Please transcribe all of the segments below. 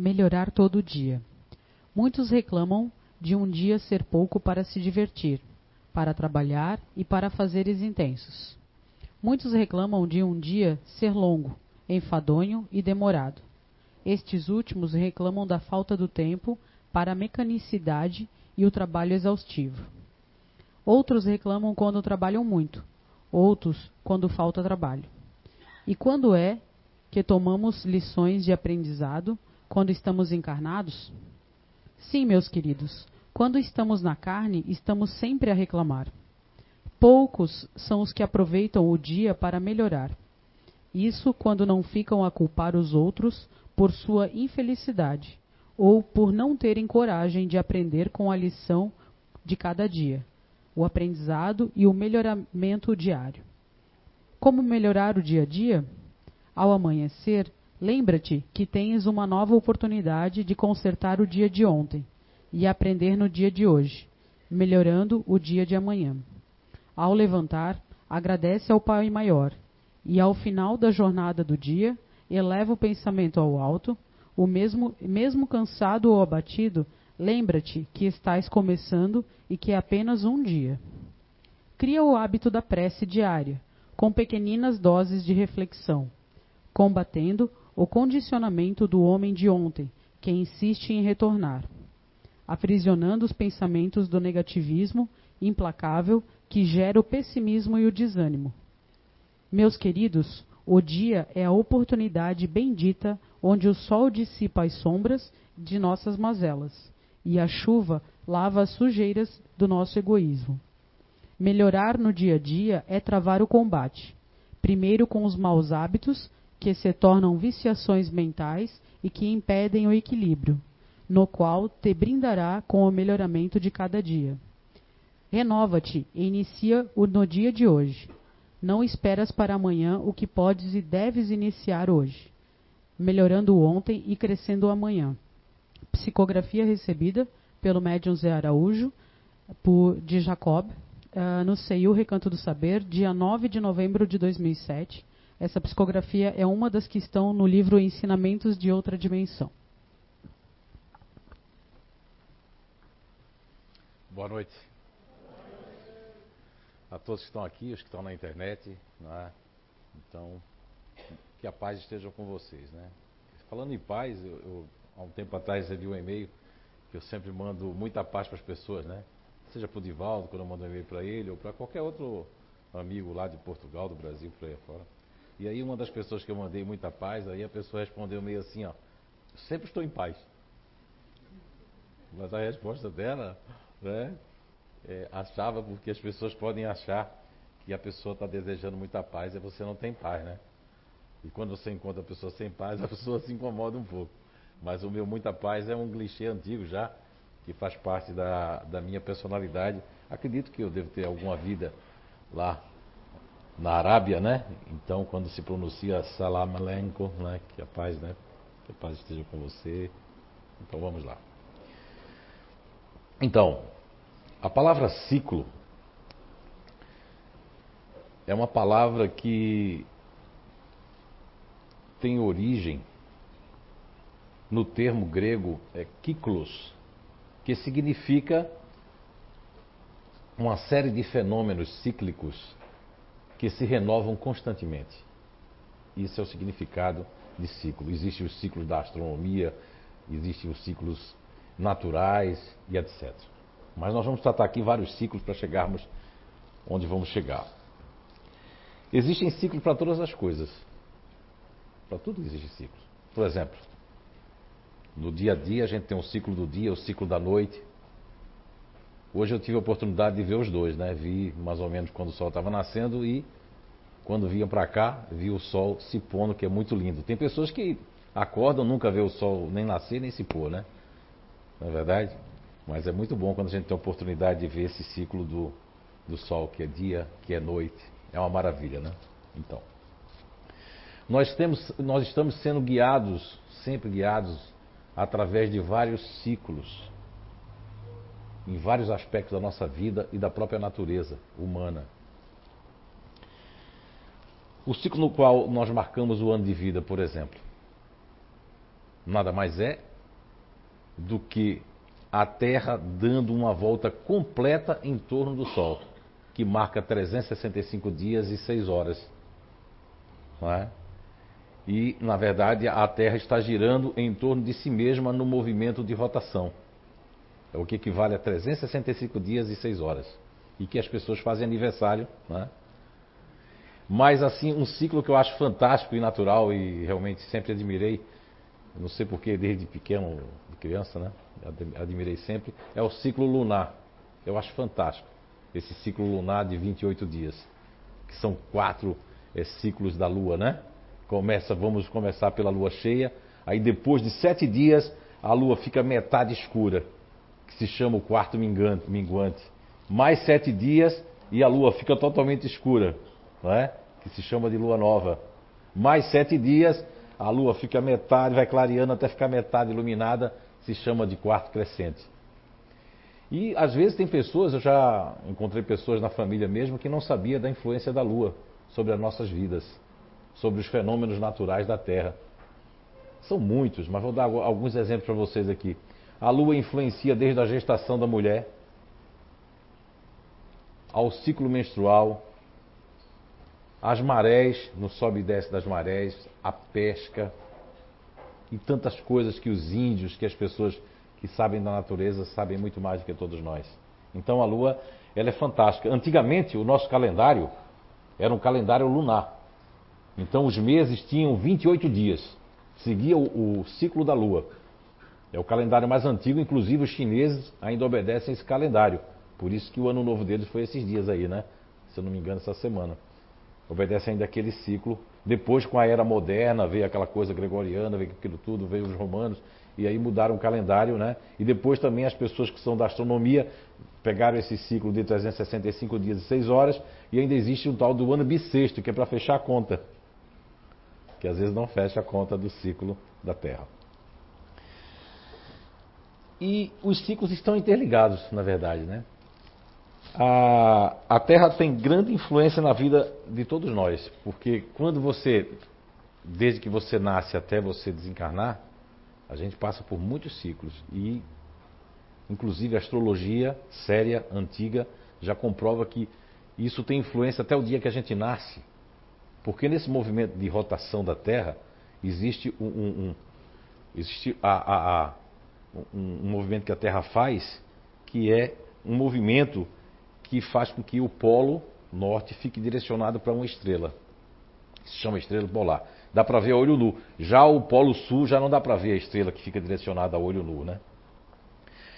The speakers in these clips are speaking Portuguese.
melhorar todo dia. Muitos reclamam de um dia ser pouco para se divertir, para trabalhar e para fazeres intensos. Muitos reclamam de um dia ser longo, enfadonho e demorado. Estes últimos reclamam da falta do tempo para a mecanicidade e o trabalho exaustivo. Outros reclamam quando trabalham muito, outros quando falta trabalho. E quando é que tomamos lições de aprendizado quando estamos encarnados? Sim, meus queridos, quando estamos na carne, estamos sempre a reclamar. Poucos são os que aproveitam o dia para melhorar. Isso quando não ficam a culpar os outros por sua infelicidade ou por não terem coragem de aprender com a lição de cada dia, o aprendizado e o melhoramento diário. Como melhorar o dia a dia? Ao amanhecer, lembra-te que tens uma nova oportunidade de consertar o dia de ontem e aprender no dia de hoje, melhorando o dia de amanhã. Ao levantar, agradece ao Pai Maior e ao final da jornada do dia, eleva o pensamento ao alto, o mesmo, mesmo cansado ou abatido, lembra-te que estás começando e que é apenas um dia. Cria o hábito da prece diária, com pequeninas doses de reflexão, combatendo o condicionamento do homem de ontem, que insiste em retornar, aprisionando os pensamentos do negativismo implacável que gera o pessimismo e o desânimo. Meus queridos, o dia é a oportunidade bendita onde o sol dissipa as sombras de nossas mazelas e a chuva lava as sujeiras do nosso egoísmo. Melhorar no dia a dia é travar o combate, primeiro com os maus hábitos, que se tornam viciações mentais e que impedem o equilíbrio, no qual te brindará com o melhoramento de cada dia. Renova-te e inicia o no dia de hoje. Não esperas para amanhã o que podes e deves iniciar hoje, melhorando ontem e crescendo amanhã. Psicografia recebida pelo médium Zé Araújo, por, de Jacob, uh, no CEIU Recanto do Saber, dia 9 de novembro de 2007. Essa psicografia é uma das que estão no livro Ensinamentos de Outra Dimensão. Boa noite. A todos que estão aqui, os que estão na internet, né? Então, que a paz esteja com vocês, né? Falando em paz, eu, eu há um tempo atrás recebi um e-mail que eu sempre mando muita paz para as pessoas, né? Seja para o Divaldo, quando eu mando um e-mail para ele, ou para qualquer outro amigo lá de Portugal, do Brasil, por aí fora. E aí uma das pessoas que eu mandei muita paz, aí a pessoa respondeu meio assim, ó, sempre estou em paz. Mas a resposta dela, né, é, achava porque as pessoas podem achar que a pessoa está desejando muita paz e você não tem paz, né? E quando você encontra a pessoa sem paz, a pessoa se incomoda um pouco. Mas o meu muita paz é um clichê antigo já, que faz parte da, da minha personalidade. Acredito que eu devo ter alguma vida lá na Arábia, né? Então, quando se pronuncia Salam Aleikum, né? Que a paz, né? Que a paz esteja com você. Então, vamos lá. Então, a palavra ciclo é uma palavra que tem origem no termo grego é kiklos, que significa uma série de fenômenos cíclicos que se renovam constantemente. Isso é o significado de ciclo. Existem os ciclos da astronomia, existem os ciclos naturais e etc. Mas nós vamos tratar aqui vários ciclos para chegarmos onde vamos chegar. Existem ciclos para todas as coisas. Para tudo existe ciclos. Por exemplo, no dia a dia a gente tem um ciclo do dia, o ciclo da noite, Hoje eu tive a oportunidade de ver os dois, né? Vi mais ou menos quando o sol estava nascendo e quando vinham para cá, vi o sol se pondo, que é muito lindo. Tem pessoas que acordam, nunca vê o sol nem nascer nem se pôr, né? Não é verdade? Mas é muito bom quando a gente tem a oportunidade de ver esse ciclo do, do sol, que é dia, que é noite. É uma maravilha, né? Então. Nós, temos, nós estamos sendo guiados, sempre guiados, através de vários ciclos em vários aspectos da nossa vida e da própria natureza humana. O ciclo no qual nós marcamos o ano de vida, por exemplo, nada mais é do que a Terra dando uma volta completa em torno do Sol, que marca 365 dias e 6 horas. Não é? E, na verdade, a Terra está girando em torno de si mesma no movimento de rotação. É o que equivale a 365 dias e 6 horas. E que as pessoas fazem aniversário. Né? Mas, assim, um ciclo que eu acho fantástico e natural e realmente sempre admirei, não sei porquê, desde pequeno, de criança, né? Admirei sempre, é o ciclo lunar. Eu acho fantástico esse ciclo lunar de 28 dias, que são quatro é, ciclos da Lua, né? Começa, vamos começar pela Lua cheia, aí depois de sete dias a Lua fica metade escura que se chama o quarto minguante. Mais sete dias e a lua fica totalmente escura, não é? Que se chama de lua nova. Mais sete dias, a lua fica metade, vai clareando até ficar metade iluminada, se chama de quarto crescente. E às vezes tem pessoas, eu já encontrei pessoas na família mesmo que não sabia da influência da lua sobre as nossas vidas, sobre os fenômenos naturais da Terra. São muitos, mas vou dar alguns exemplos para vocês aqui. A lua influencia desde a gestação da mulher ao ciclo menstrual, as marés, no sobe e desce das marés, a pesca e tantas coisas que os índios, que as pessoas que sabem da natureza sabem muito mais do que todos nós. Então a lua, ela é fantástica. Antigamente o nosso calendário era um calendário lunar. Então os meses tinham 28 dias. Seguia o, o ciclo da lua. É o calendário mais antigo, inclusive os chineses ainda obedecem esse calendário. Por isso que o ano novo deles foi esses dias aí, né? Se eu não me engano, essa semana. Obedecem ainda aquele ciclo. Depois, com a era moderna, veio aquela coisa gregoriana, veio aquilo tudo, veio os romanos, e aí mudaram o calendário, né? E depois também as pessoas que são da astronomia pegaram esse ciclo de 365 dias e 6 horas, e ainda existe um tal do ano bissexto, que é para fechar a conta. Que às vezes não fecha a conta do ciclo da Terra. E os ciclos estão interligados, na verdade, né? A, a Terra tem grande influência na vida de todos nós, porque quando você, desde que você nasce até você desencarnar, a gente passa por muitos ciclos. E, inclusive, a astrologia séria, antiga, já comprova que isso tem influência até o dia que a gente nasce, porque nesse movimento de rotação da Terra existe um, um, um existe a, a, a um, um movimento que a Terra faz, que é um movimento que faz com que o polo norte fique direcionado para uma estrela. Se chama estrela polar. Dá para ver a olho nu. Já o polo sul já não dá para ver a estrela que fica direcionada a olho nu, né?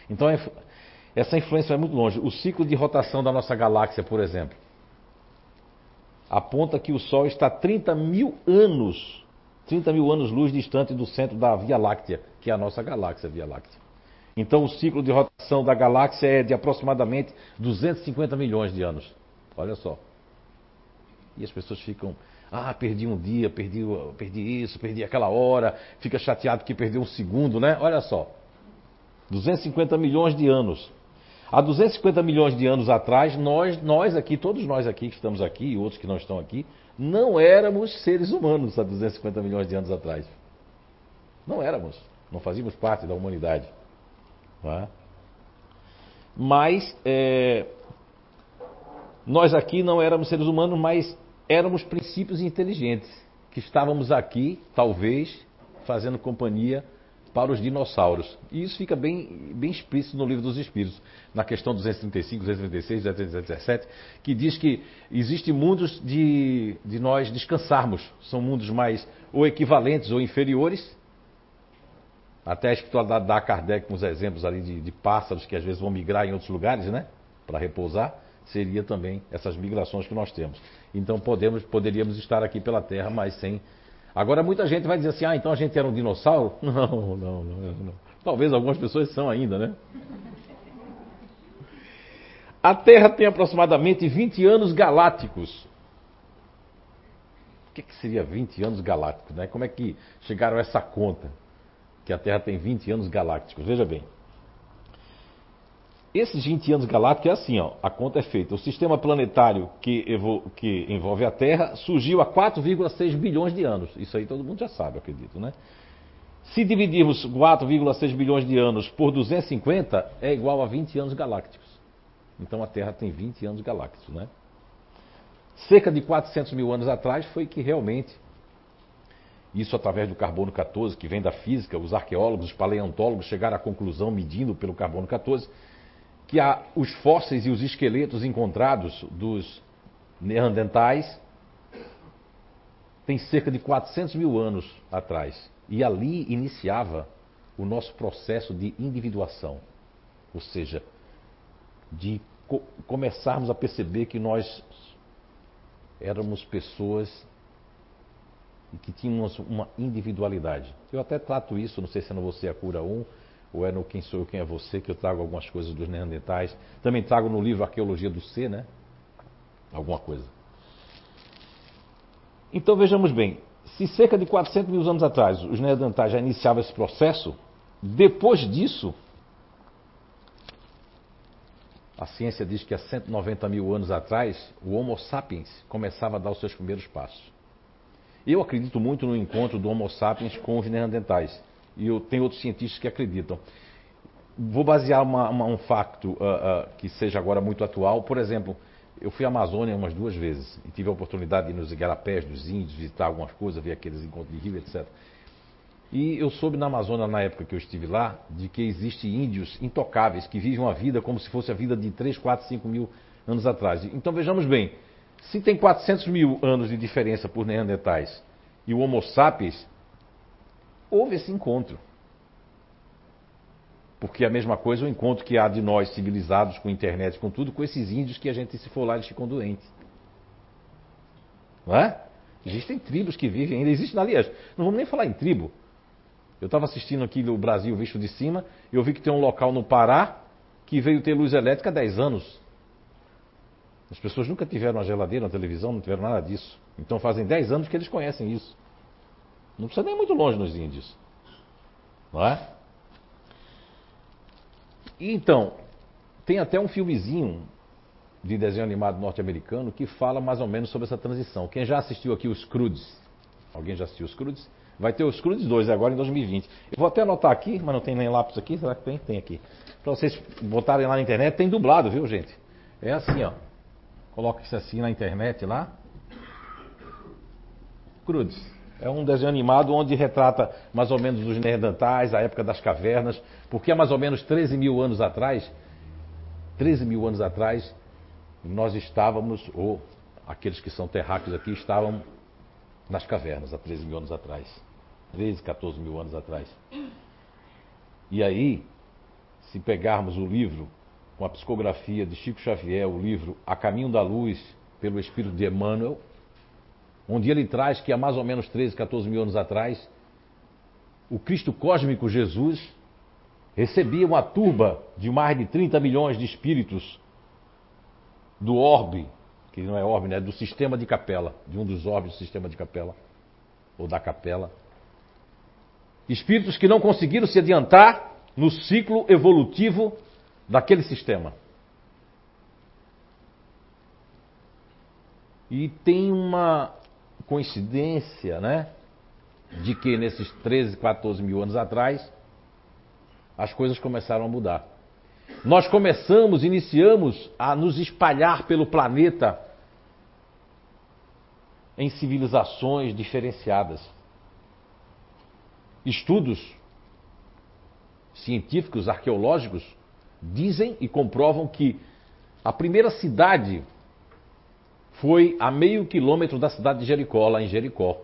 Então é, essa influência vai muito longe. O ciclo de rotação da nossa galáxia, por exemplo, aponta que o Sol está 30 mil anos 30 mil anos-luz distante do centro da Via Láctea, que é a nossa galáxia Via Láctea. Então o ciclo de rotação da galáxia é de aproximadamente 250 milhões de anos. Olha só. E as pessoas ficam, ah, perdi um dia, perdi, perdi isso, perdi aquela hora, fica chateado que perdeu um segundo, né? Olha só. 250 milhões de anos. Há 250 milhões de anos atrás, nós, nós aqui, todos nós aqui que estamos aqui e outros que não estão aqui, não éramos seres humanos há 250 milhões de anos atrás. Não éramos. Não fazíamos parte da humanidade. É? Mas é, nós aqui não éramos seres humanos, mas éramos princípios inteligentes que estávamos aqui, talvez, fazendo companhia para os dinossauros. E isso fica bem, bem explícito no livro dos Espíritos, na questão 235, 236, 217, que diz que existem mundos de, de nós descansarmos. São mundos mais ou equivalentes ou inferiores. Até a espiritualidade dá a Kardec uns exemplos ali de, de pássaros que às vezes vão migrar em outros lugares, né? Para repousar. Seria também essas migrações que nós temos. Então podemos, poderíamos estar aqui pela Terra, mas sem Agora muita gente vai dizer assim, ah, então a gente era um dinossauro? Não, não, não, não. Talvez algumas pessoas são ainda, né? A Terra tem aproximadamente 20 anos galácticos. O que, que seria 20 anos galácticos? Né? Como é que chegaram a essa conta? Que a Terra tem 20 anos galácticos. Veja bem. Esses 20 anos galácticos é assim, ó, a conta é feita. O sistema planetário que, que envolve a Terra surgiu há 4,6 bilhões de anos. Isso aí todo mundo já sabe, acredito, né? Se dividirmos 4,6 bilhões de anos por 250, é igual a 20 anos galácticos. Então a Terra tem 20 anos galácticos, né? Cerca de 400 mil anos atrás foi que realmente, isso através do carbono 14, que vem da física, os arqueólogos, os paleontólogos chegaram à conclusão, medindo pelo carbono 14, que há os fósseis e os esqueletos encontrados dos neandertais tem cerca de 400 mil anos atrás. E ali iniciava o nosso processo de individuação. Ou seja, de co começarmos a perceber que nós éramos pessoas que tínhamos uma individualidade. Eu até trato isso, não sei se é no Você a Cura 1 ou é no Quem Sou Eu, Quem é Você, que eu trago algumas coisas dos neandertais. Também trago no livro Arqueologia do Ser, né? Alguma coisa. Então vejamos bem, se cerca de 400 mil anos atrás os neandertais já iniciavam esse processo, depois disso, a ciência diz que há 190 mil anos atrás, o Homo sapiens começava a dar os seus primeiros passos. Eu acredito muito no encontro do Homo sapiens com os neandertais. E eu tenho outros cientistas que acreditam. Vou basear uma, uma, um facto uh, uh, que seja agora muito atual. Por exemplo, eu fui à Amazônia umas duas vezes e tive a oportunidade de ir nos igarapés dos índios, visitar algumas coisas, ver aqueles encontros de rio, etc. E eu soube na Amazônia, na época que eu estive lá, de que existem índios intocáveis que vivem uma vida como se fosse a vida de 3, 4, 5 mil anos atrás. Então vejamos bem, se tem 400 mil anos de diferença por Neandertais e o Homo sapiens, houve esse encontro. Porque é a mesma coisa o encontro que há de nós civilizados com internet, com tudo, com esses índios que a gente se for lá eles ficam doentes. Não é? Existem tribos que vivem ainda. Existem, aliás, não vamos nem falar em tribo. Eu estava assistindo aqui no Brasil visto de cima, eu vi que tem um local no Pará que veio ter luz elétrica há 10 anos. As pessoas nunca tiveram uma geladeira, uma televisão, não tiveram nada disso. Então fazem 10 anos que eles conhecem isso. Não precisa nem muito longe nos índios. Não é? E então, tem até um filmezinho de desenho animado norte-americano que fala mais ou menos sobre essa transição. Quem já assistiu aqui os Crudes? Alguém já assistiu os Crudes? Vai ter os Crudes 2 agora em 2020. Eu vou até anotar aqui, mas não tem nem lápis aqui. Será que tem? Tem aqui. Para vocês botarem lá na internet, tem dublado, viu, gente? É assim, ó. Coloca isso assim na internet lá. Crudes. É um desenho animado onde retrata mais ou menos os neandertais, a época das cavernas, porque há mais ou menos 13 mil anos atrás, 13 mil anos atrás, nós estávamos, ou aqueles que são terráqueos aqui, estavam nas cavernas há 13 mil anos atrás. 13, 14 mil anos atrás. E aí, se pegarmos o livro, com a psicografia de Chico Xavier, o livro A Caminho da Luz, pelo Espírito de Emmanuel, onde ele traz que há mais ou menos 13, 14 mil anos atrás, o Cristo cósmico Jesus recebia uma turba de mais de 30 milhões de espíritos do orbe, que não é orbe, né? do sistema de capela, de um dos orbes do sistema de capela, ou da capela. Espíritos que não conseguiram se adiantar no ciclo evolutivo daquele sistema. E tem uma coincidência, né? De que nesses 13, 14 mil anos atrás, as coisas começaram a mudar. Nós começamos, iniciamos a nos espalhar pelo planeta em civilizações diferenciadas. Estudos científicos, arqueológicos, dizem e comprovam que a primeira cidade foi a meio quilômetro da cidade de Jericó, lá em Jericó,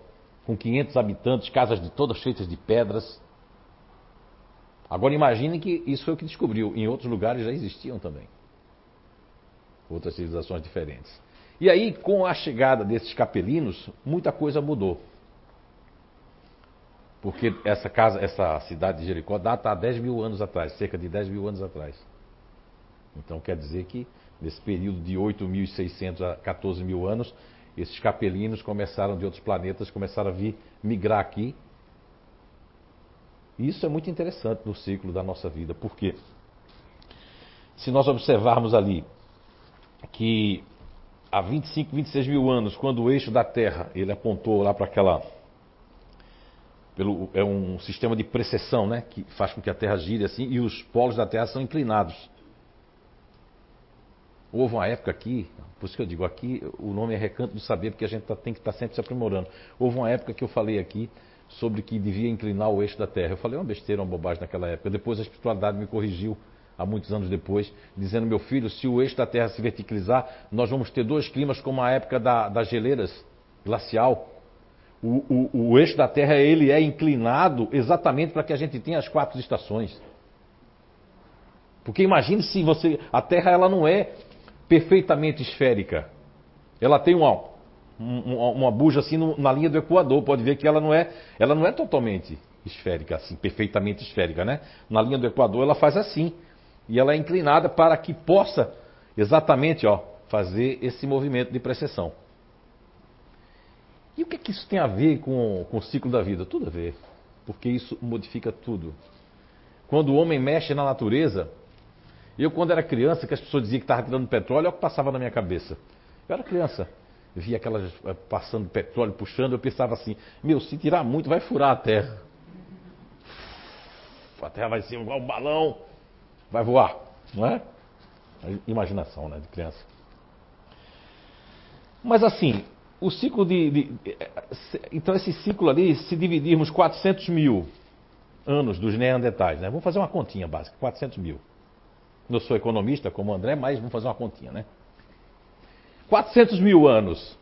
com 500 habitantes, casas de todas feitas de pedras. Agora imaginem que isso foi o que descobriu. Em outros lugares já existiam também. Outras civilizações diferentes. E aí, com a chegada desses capelinos, muita coisa mudou. Porque essa casa, essa cidade de Jericó data há 10 mil anos atrás, cerca de 10 mil anos atrás. Então quer dizer que nesse período de 8.600 a 14 mil anos, esses capelinos começaram de outros planetas, começaram a vir migrar aqui. E isso é muito interessante no ciclo da nossa vida, porque se nós observarmos ali que há 25, 26 mil anos, quando o eixo da Terra ele apontou lá para aquela pelo, é um sistema de precessão, né? Que faz com que a Terra gire assim e os polos da Terra são inclinados. Houve uma época aqui, por isso que eu digo aqui, o nome é Recanto do Saber, porque a gente tá, tem que estar tá sempre se aprimorando. Houve uma época que eu falei aqui sobre que devia inclinar o eixo da Terra. Eu falei uma besteira, uma bobagem naquela época. Depois a espiritualidade me corrigiu, há muitos anos depois, dizendo: meu filho, se o eixo da Terra se verticalizar, nós vamos ter dois climas como a época da, das geleiras glacial. O, o, o eixo da Terra ele é inclinado exatamente para que a gente tenha as quatro estações. Porque imagine se você. A Terra ela não é perfeitamente esférica. Ela tem uma, uma, uma buja assim no, na linha do Equador. Pode ver que ela não é, ela não é totalmente esférica, assim, perfeitamente esférica, né? Na linha do Equador ela faz assim. E ela é inclinada para que possa exatamente ó, fazer esse movimento de precessão. E o que, é que isso tem a ver com, com o ciclo da vida? Tudo a ver. Porque isso modifica tudo. Quando o homem mexe na natureza, eu, quando era criança, que as pessoas diziam que estava tirando petróleo, é o que passava na minha cabeça. Eu era criança, via aquelas eh, passando petróleo, puxando, eu pensava assim: meu, se tirar muito, vai furar a terra. A terra vai ser igual um balão, vai voar, não é? Imaginação, né, de criança. Mas assim, o ciclo de, de, eh, Então, esse ciclo ali, se dividirmos 400 mil anos dos Neandertais, né? Vamos fazer uma continha básica: 400 mil. Eu sou economista como o André, mas vamos fazer uma continha, né? 400 mil anos.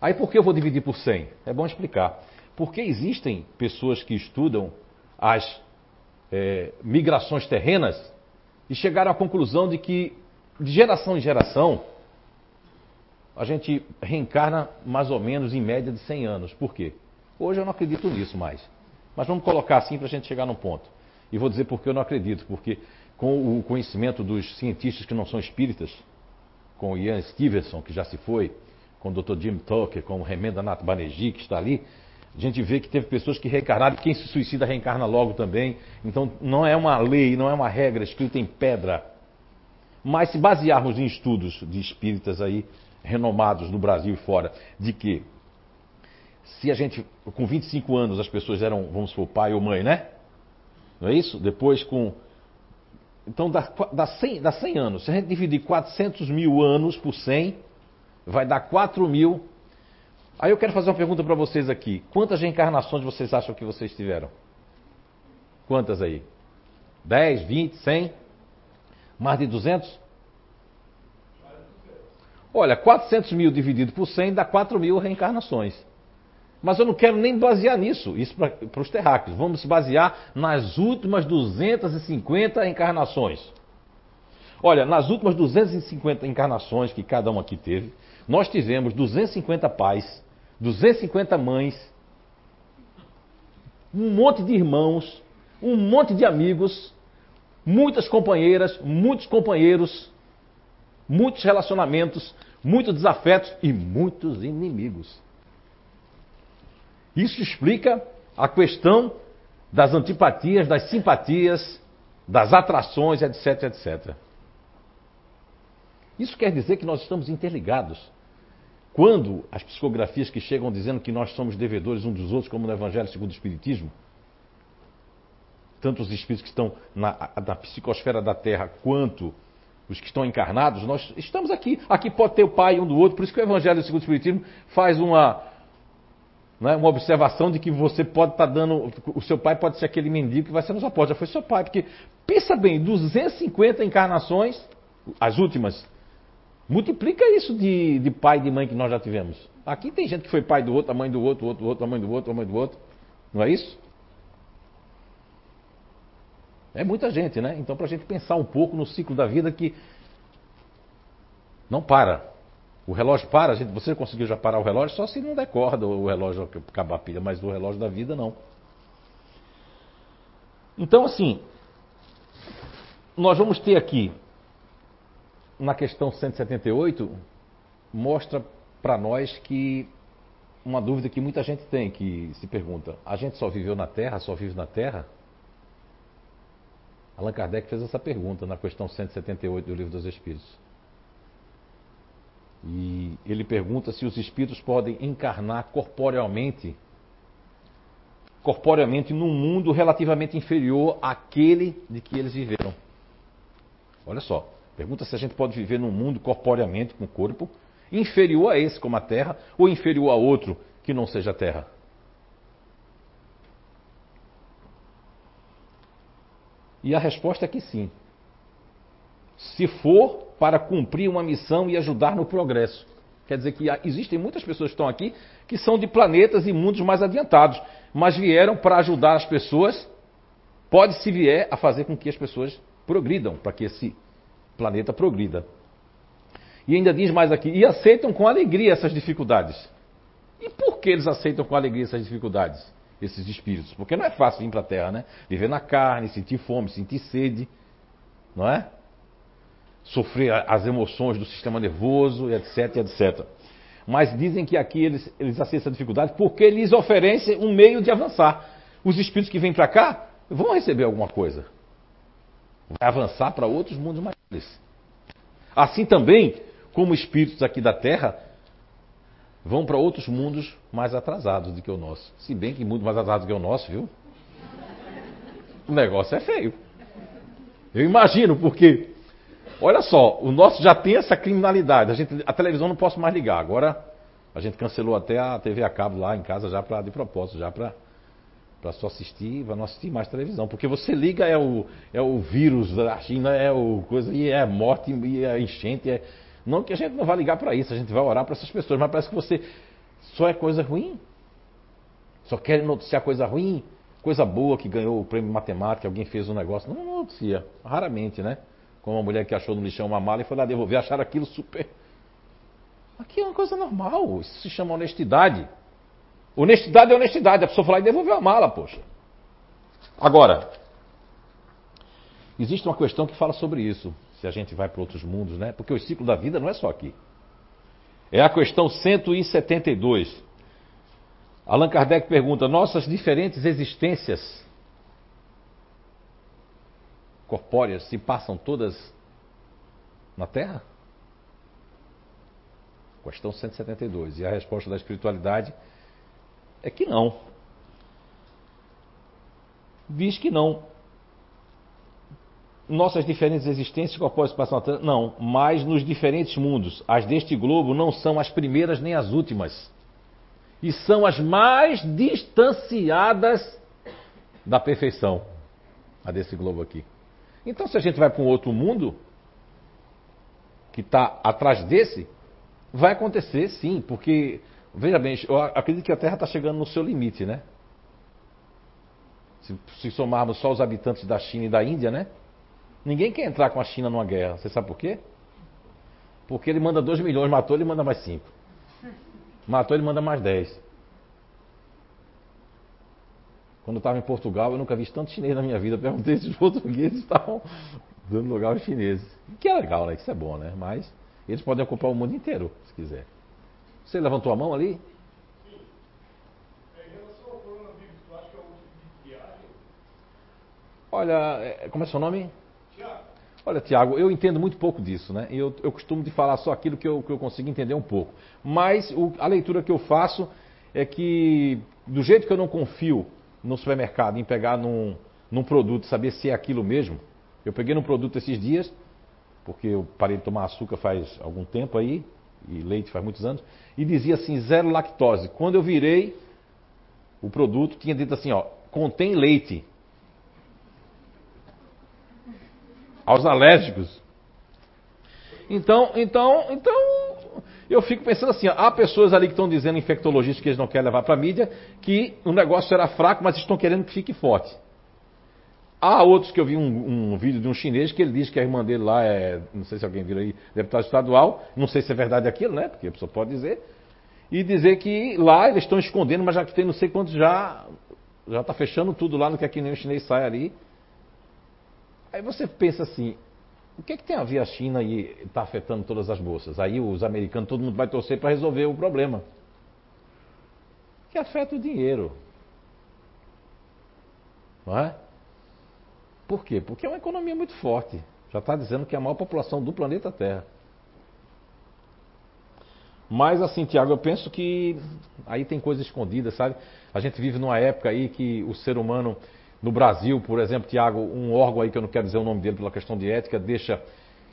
Aí por que eu vou dividir por 100? É bom explicar. Porque existem pessoas que estudam as é, migrações terrenas e chegaram à conclusão de que, de geração em geração, a gente reencarna mais ou menos em média de 100 anos. Por quê? Hoje eu não acredito nisso mais. Mas vamos colocar assim para a gente chegar num ponto. E vou dizer por que eu não acredito. Porque com o conhecimento dos cientistas que não são espíritas, com Ian Stevenson, que já se foi, com o Dr. Jim Tucker, com o Remenda Nath Banerjee, que está ali, a gente vê que teve pessoas que reencarnaram, quem se suicida reencarna logo também. Então não é uma lei, não é uma regra escrita em pedra. Mas se basearmos em estudos de espíritas aí, renomados no Brasil e fora, de que se a gente, com 25 anos, as pessoas eram, vamos supor, pai ou mãe, né? Não é isso? Depois, com então dá, dá, 100, dá 100 anos. Se a gente dividir 400 mil anos por 100, vai dar 4 mil. Aí eu quero fazer uma pergunta para vocês aqui. Quantas reencarnações vocês acham que vocês tiveram? Quantas aí? 10, 20, 100? Mais de 200? Olha, 400 mil dividido por 100 dá 4 mil reencarnações. Mas eu não quero nem basear nisso, isso para os terráqueos. Vamos se basear nas últimas 250 encarnações. Olha, nas últimas 250 encarnações que cada um aqui teve, nós tivemos 250 pais, 250 mães, um monte de irmãos, um monte de amigos, muitas companheiras, muitos companheiros, muitos relacionamentos, muitos desafetos e muitos inimigos. Isso explica a questão das antipatias, das simpatias, das atrações, etc, etc. Isso quer dizer que nós estamos interligados. Quando as psicografias que chegam dizendo que nós somos devedores uns dos outros, como no Evangelho segundo o Espiritismo, tanto os espíritos que estão na, na psicosfera da Terra quanto os que estão encarnados, nós estamos aqui. Aqui pode ter o pai um do outro, por isso que o Evangelho segundo o Espiritismo faz uma, né, uma observação de que você pode estar tá dando. O seu pai pode ser aquele mendigo que vai ser nos apóstolos. Já foi seu pai, porque pensa bem, 250 encarnações, as últimas, multiplica isso de, de pai e de mãe que nós já tivemos. Aqui tem gente que foi pai do outro, a mãe do outro, outro, outro, a mãe do outro, a mãe do outro. Não é isso? É muita gente, né? Então, para a gente pensar um pouco no ciclo da vida que não para. O relógio para, gente, você conseguiu já parar o relógio só se não der corda o relógio acabar a pilha, mas o relógio da vida não. Então, assim, nós vamos ter aqui, na questão 178, mostra para nós que uma dúvida que muita gente tem, que se pergunta: a gente só viveu na Terra, só vive na Terra? Allan Kardec fez essa pergunta na questão 178 do Livro dos Espíritos. Ele pergunta se os espíritos podem encarnar corporealmente corporeamente num mundo relativamente inferior àquele de que eles viveram. Olha só, pergunta se a gente pode viver num mundo corporeamente com o corpo inferior a esse, como a Terra, ou inferior a outro que não seja a Terra. E a resposta é que sim. Se for para cumprir uma missão e ajudar no progresso. Quer dizer que existem muitas pessoas que estão aqui que são de planetas e mundos mais adiantados, mas vieram para ajudar as pessoas. Pode, se vier, a fazer com que as pessoas progridam, para que esse planeta progrida. E ainda diz mais aqui, e aceitam com alegria essas dificuldades. E por que eles aceitam com alegria essas dificuldades? Esses espíritos. Porque não é fácil vir para a Terra, né? Viver na carne, sentir fome, sentir sede, não é? Sofrer as emoções do sistema nervoso, etc, etc. Mas dizem que aqui eles, eles aceitam essa dificuldade porque lhes oferecem um meio de avançar. Os espíritos que vêm para cá vão receber alguma coisa. Vai avançar para outros mundos maiores. Assim também, como espíritos aqui da Terra, vão para outros mundos mais atrasados do que o nosso. Se bem que mundo mais atrasado do que o nosso, viu? O negócio é feio. Eu imagino, porque, olha só, o nosso já tem essa criminalidade. A, gente, a televisão não posso mais ligar. Agora, a gente cancelou até a TV a cabo lá em casa já pra, de propósito, já para só assistir, para não assistir mais televisão. Porque você liga, é o, é o vírus da China, é o coisa, e é morte, e é enchente. É... Não que a gente não vá ligar para isso, a gente vai orar para essas pessoas, mas parece que você só é coisa ruim. Só quer noticiar coisa ruim, coisa boa que ganhou o prêmio matemática, alguém fez um negócio. Não, não noticia, raramente, né? Como uma mulher que achou no lixão uma mala e foi lá devolver, acharam aquilo super. Aqui é uma coisa normal, isso se chama honestidade. Honestidade é honestidade. A pessoa falar e devolveu a mala, poxa. Agora, existe uma questão que fala sobre isso. Se a gente vai para outros mundos, né? Porque o ciclo da vida não é só aqui. É a questão 172. Allan Kardec pergunta: nossas diferentes existências corpóreas se passam todas na Terra? Questão 172. E a resposta da espiritualidade é que não. Diz que não. Nossas diferentes existências corpóreas passam a não, mas nos diferentes mundos. As deste globo não são as primeiras nem as últimas. E são as mais distanciadas da perfeição. A desse globo aqui. Então, se a gente vai para um outro mundo, que está atrás desse, vai acontecer sim, porque Veja bem, eu acredito que a Terra está chegando no seu limite, né? Se, se, somarmos só os habitantes da China e da Índia, né? Ninguém quer entrar com a China numa guerra. Você sabe por quê? Porque ele manda 2 milhões, matou, ele manda mais 5. Matou, ele manda mais 10. Quando eu estava em Portugal, eu nunca vi tanto chinês na minha vida. Eu perguntei se os portugueses estavam dando lugar aos chineses. Que é legal, né? Isso é bom, né? Mas eles podem ocupar o mundo inteiro, se quiser. Você levantou a mão ali? Que é tipo? Olha, é, como é seu nome? Tiago. Olha, Tiago, eu entendo muito pouco disso, né? Eu, eu costumo de falar só aquilo que eu, que eu consigo entender um pouco. Mas o, a leitura que eu faço é que, do jeito que eu não confio no supermercado em pegar num, num produto saber se é aquilo mesmo, eu peguei num produto esses dias, porque eu parei de tomar açúcar faz algum tempo aí, e leite faz muitos anos, e dizia assim, zero lactose. Quando eu virei o produto, tinha dito assim, ó, contém leite. Aos alérgicos. Então, então, então, eu fico pensando assim, ó, há pessoas ali que estão dizendo, infectologistas, que eles não querem levar para a mídia, que o negócio era fraco, mas estão querendo que fique forte. Há outros que eu vi um, um, vídeo de um chinês que ele diz que a irmã dele lá é, não sei se alguém viu aí, deputado estadual, não sei se é verdade aquilo, né? Porque a pessoa pode dizer. E dizer que lá eles estão escondendo, mas já que tem não sei quantos já já está fechando tudo lá, não quer que nem o chinês saia ali. Aí você pensa assim, o que, é que tem a ver a China e está afetando todas as bolsas? Aí os americanos, todo mundo vai torcer para resolver o problema. Que afeta o dinheiro. Não é? Por quê? Porque é uma economia muito forte. Já está dizendo que é a maior população do planeta Terra. Mas assim, Tiago, eu penso que aí tem coisa escondida, sabe? A gente vive numa época aí que o ser humano, no Brasil, por exemplo, Tiago, um órgão aí que eu não quero dizer o nome dele pela questão de ética, deixa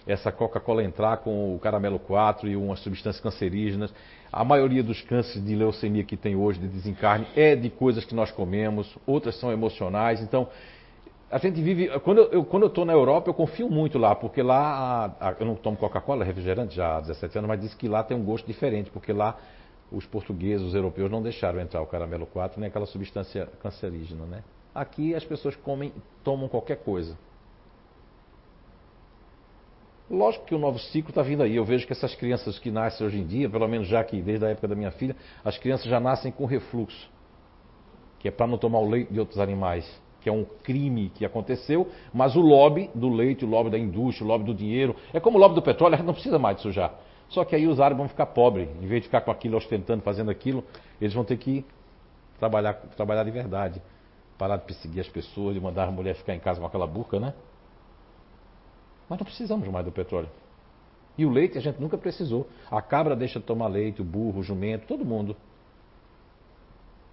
essa Coca-Cola entrar com o caramelo 4 e umas substâncias cancerígenas. A maioria dos cânceres de leucemia que tem hoje, de desencarne, é de coisas que nós comemos, outras são emocionais. Então, a gente vive. Quando eu, quando eu estou na Europa, eu confio muito lá, porque lá. A, a, eu não tomo Coca-Cola, é refrigerante já há 17 anos, mas disse que lá tem um gosto diferente, porque lá os portugueses, os europeus não deixaram entrar o caramelo 4 nem aquela substância cancerígena, né? Aqui as pessoas comem, tomam qualquer coisa. Lógico que o novo ciclo está vindo aí. Eu vejo que essas crianças que nascem hoje em dia, pelo menos já que desde a época da minha filha, as crianças já nascem com refluxo, que é para não tomar o leite de outros animais, que é um crime que aconteceu, mas o lobby do leite, o lobby da indústria, o lobby do dinheiro, é como o lobby do petróleo, não precisa mais disso já. Só que aí os árabes vão ficar pobres, em vez de ficar com aquilo ostentando, fazendo aquilo, eles vão ter que trabalhar, trabalhar de verdade. Parar de perseguir as pessoas, de mandar a mulher ficar em casa com aquela burca, né? Mas não precisamos mais do petróleo. E o leite a gente nunca precisou. A cabra deixa de tomar leite, o burro, o jumento, todo mundo.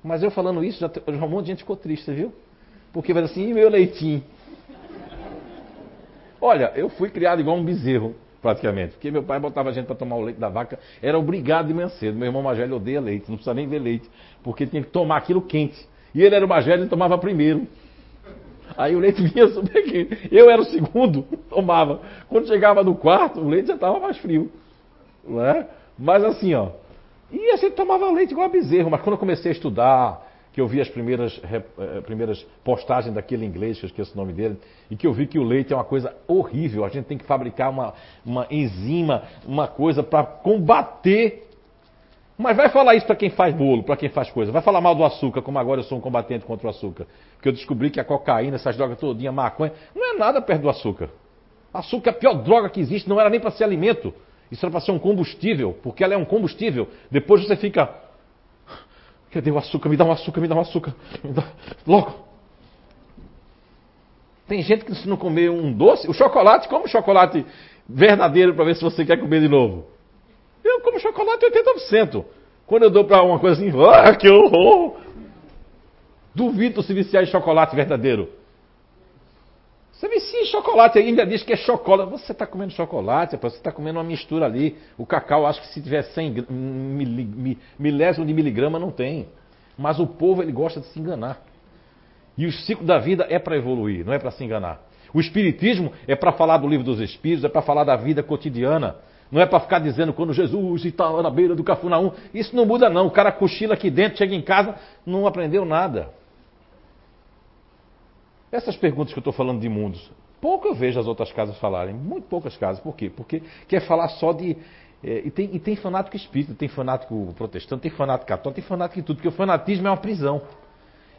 Mas eu falando isso, já, já um monte de gente ficou triste, viu? Porque vai assim, e meu leitinho? Olha, eu fui criado igual um bezerro, praticamente. Porque meu pai botava a gente para tomar o leite da vaca, era obrigado de manhã cedo. Meu irmão mais velho odeia leite, não precisa nem ver leite, porque tinha que tomar aquilo quente. E ele era o mais e tomava primeiro. Aí o leite vinha super quente. Eu era o segundo, tomava. Quando chegava no quarto, o leite já estava mais frio. Né? Mas assim, ó. E a gente tomava leite igual a bezerro. Mas quando eu comecei a estudar, que eu vi as primeiras, eh, primeiras postagens daquele inglês, que eu esqueço o nome dele, e que eu vi que o leite é uma coisa horrível. A gente tem que fabricar uma, uma enzima, uma coisa para combater mas vai falar isso para quem faz bolo, para quem faz coisa. Vai falar mal do açúcar, como agora eu sou um combatente contra o açúcar. Porque eu descobri que a cocaína, essas drogas todinha, maconha, não é nada perto do açúcar. Açúcar é a pior droga que existe, não era nem para ser alimento. Isso era para ser um combustível, porque ela é um combustível. Depois você fica. Cadê o açúcar? Me dá um açúcar, me dá um açúcar. Dá... Tem gente que se não comer um doce, o chocolate, como chocolate verdadeiro para ver se você quer comer de novo. Eu como chocolate 80%. Quando eu dou para uma coisa assim, ah, que horror! Duvido se viciar em chocolate verdadeiro. Você vicia em chocolate e ainda diz que é chocolate. Você está comendo chocolate, você está comendo uma mistura ali. O cacau, acho que se tiver 100 milésimo de miligrama, não tem. Mas o povo, ele gosta de se enganar. E o ciclo da vida é para evoluir, não é para se enganar. O Espiritismo é para falar do livro dos Espíritos, é para falar da vida cotidiana. Não é para ficar dizendo quando Jesus estava na beira do Cafunaum. Isso não muda, não. O cara cochila aqui dentro, chega em casa, não aprendeu nada. Essas perguntas que eu estou falando de mundos, pouco eu vejo as outras casas falarem. Muito poucas casas. Por quê? Porque quer falar só de. É, e, tem, e tem fanático espírita, tem fanático protestante, tem fanático católico, tem fanático em tudo. Porque o fanatismo é uma prisão.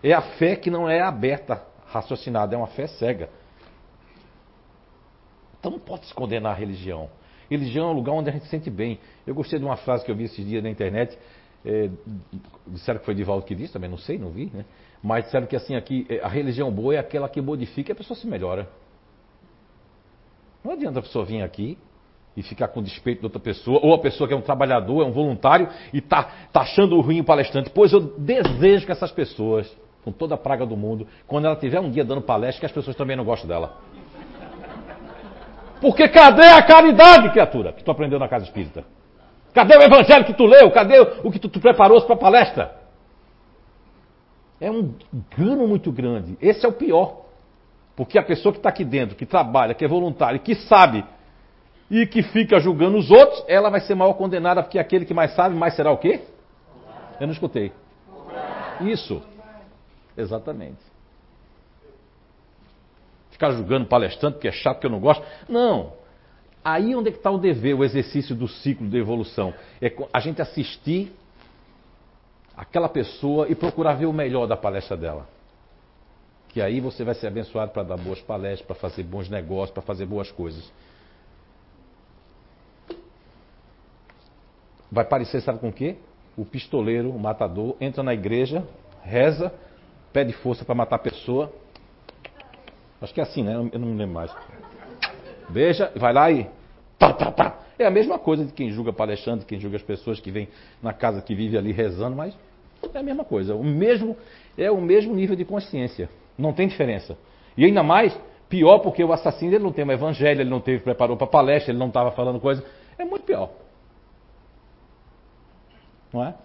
É a fé que não é aberta, raciocinada, é uma fé cega. Então não pode se condenar a religião. Religião é um lugar onde a gente se sente bem. Eu gostei de uma frase que eu vi esses dias na internet. É, disseram que foi Divaldo que disse, também não sei, não vi, né? Mas disseram que assim aqui, é, a religião boa é aquela que modifica e a pessoa se melhora. Não adianta a pessoa vir aqui e ficar com despeito de outra pessoa, ou a pessoa que é um trabalhador, é um voluntário, e está tá achando ruim o palestrante. Pois eu desejo que essas pessoas, com toda a praga do mundo, quando ela tiver um dia dando palestra, que as pessoas também não gostem dela. Porque cadê a caridade, criatura, que tu aprendeu na casa espírita? Cadê o evangelho que tu leu? Cadê o que tu, tu preparou para a palestra? É um engano muito grande. Esse é o pior. Porque a pessoa que está aqui dentro, que trabalha, que é voluntária, que sabe e que fica julgando os outros, ela vai ser maior condenada porque aquele que mais sabe, mais será o quê? Eu não escutei. Isso. Exatamente ficar julgando palestrante porque é chato, que eu não gosto. Não. Aí onde é que está o dever, o exercício do ciclo de evolução? É a gente assistir aquela pessoa e procurar ver o melhor da palestra dela. Que aí você vai ser abençoado para dar boas palestras, para fazer bons negócios, para fazer boas coisas. Vai parecer, sabe com o quê? O pistoleiro, o matador, entra na igreja, reza, pede força para matar a pessoa, Acho que é assim, né? Eu não me lembro mais. Beija, vai lá e. É a mesma coisa de quem julga palestrante, quem julga as pessoas que vêm na casa que vive ali rezando, mas é a mesma coisa. O mesmo é o mesmo nível de consciência. Não tem diferença. E ainda mais, pior porque o assassino ele não tem um evangelho, ele não teve preparou para palestra, ele não estava falando coisa. É muito pior. Não é?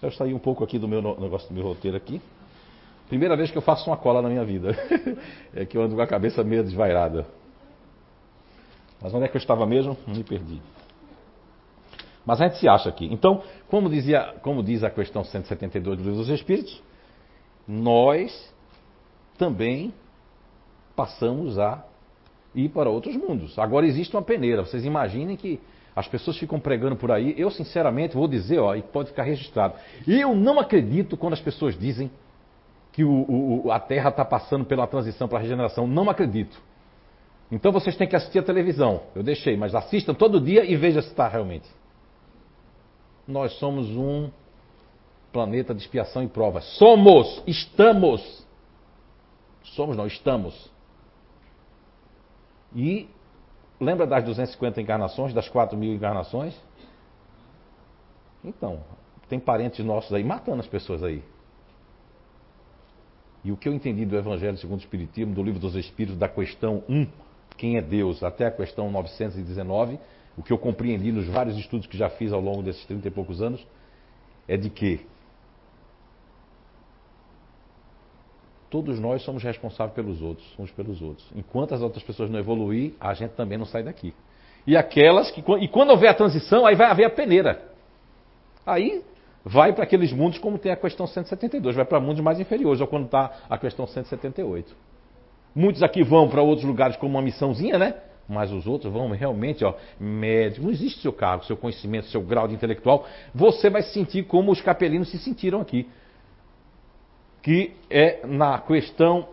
Eu saí um pouco aqui do meu negócio do meu roteiro aqui. Primeira vez que eu faço uma cola na minha vida. é que eu ando com a cabeça meio desvairada. Mas onde é que eu estava mesmo? Me perdi. Mas a gente se acha aqui. Então, como, dizia, como diz a questão 172 do Livro dos Espíritos, nós também passamos a ir para outros mundos. Agora existe uma peneira. Vocês imaginem que as pessoas ficam pregando por aí. Eu, sinceramente, vou dizer, ó, e pode ficar registrado. Eu não acredito quando as pessoas dizem que o, o, a Terra está passando pela transição para a regeneração. Não acredito. Então vocês têm que assistir a televisão. Eu deixei, mas assistam todo dia e vejam se está realmente. Nós somos um planeta de expiação e prova. Somos, estamos. Somos não, estamos. E lembra das 250 encarnações, das 4 mil encarnações? Então, tem parentes nossos aí matando as pessoas aí. E o que eu entendi do Evangelho segundo o Espiritismo, do Livro dos Espíritos, da questão 1, quem é Deus, até a questão 919, o que eu compreendi nos vários estudos que já fiz ao longo desses 30 e poucos anos, é de que todos nós somos responsáveis pelos outros, uns pelos outros. Enquanto as outras pessoas não evoluir, a gente também não sai daqui. E aquelas que. E quando houver a transição, aí vai haver a peneira. Aí vai para aqueles mundos como tem a questão 172, vai para mundos mais inferiores, ou quando está a questão 178. Muitos aqui vão para outros lugares como uma missãozinha, né? Mas os outros vão realmente, ó, médico. Não existe seu cargo, seu conhecimento, seu grau de intelectual. Você vai se sentir como os capelinos se sentiram aqui. Que é na questão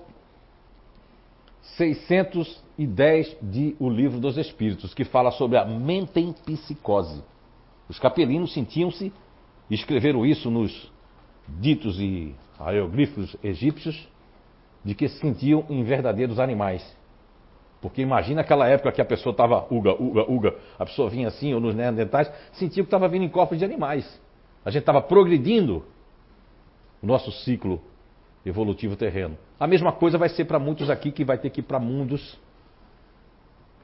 610 de O Livro dos Espíritos, que fala sobre a mentempsicose. Os capelinos sentiam-se escreveram isso nos ditos e aeroglifos egípcios, de que se sentiam em verdadeiros animais. Porque imagina aquela época que a pessoa estava uga, uga, uga, a pessoa vinha assim, ou nos neandertais, sentia que estava vindo em corpos de animais. A gente estava progredindo o nosso ciclo evolutivo terreno. A mesma coisa vai ser para muitos aqui que vai ter que ir para mundos,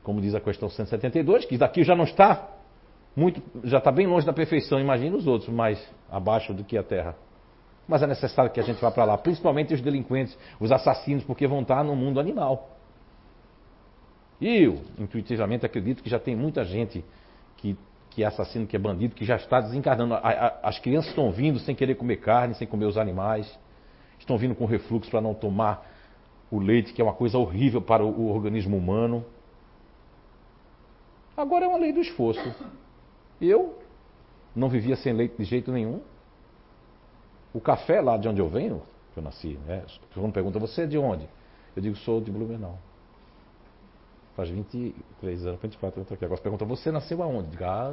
como diz a questão 172, que daqui já não está muito, já está bem longe da perfeição, imagina os outros, mais abaixo do que a Terra. Mas é necessário que a gente vá para lá, principalmente os delinquentes, os assassinos, porque vão estar no mundo animal. E eu, intuitivamente, acredito que já tem muita gente que, que é assassino, que é bandido, que já está desencarnando. As crianças estão vindo sem querer comer carne, sem comer os animais. Estão vindo com refluxo para não tomar o leite, que é uma coisa horrível para o organismo humano. Agora é uma lei do esforço. Eu não vivia sem leite de jeito nenhum. O café lá de onde eu venho, que eu nasci, né? Quando pergunta, você é de onde? Eu digo, sou de Blumenau. Faz 23 anos, 24 anos aqui. Agora pergunta, você nasceu aonde? Digo, ah,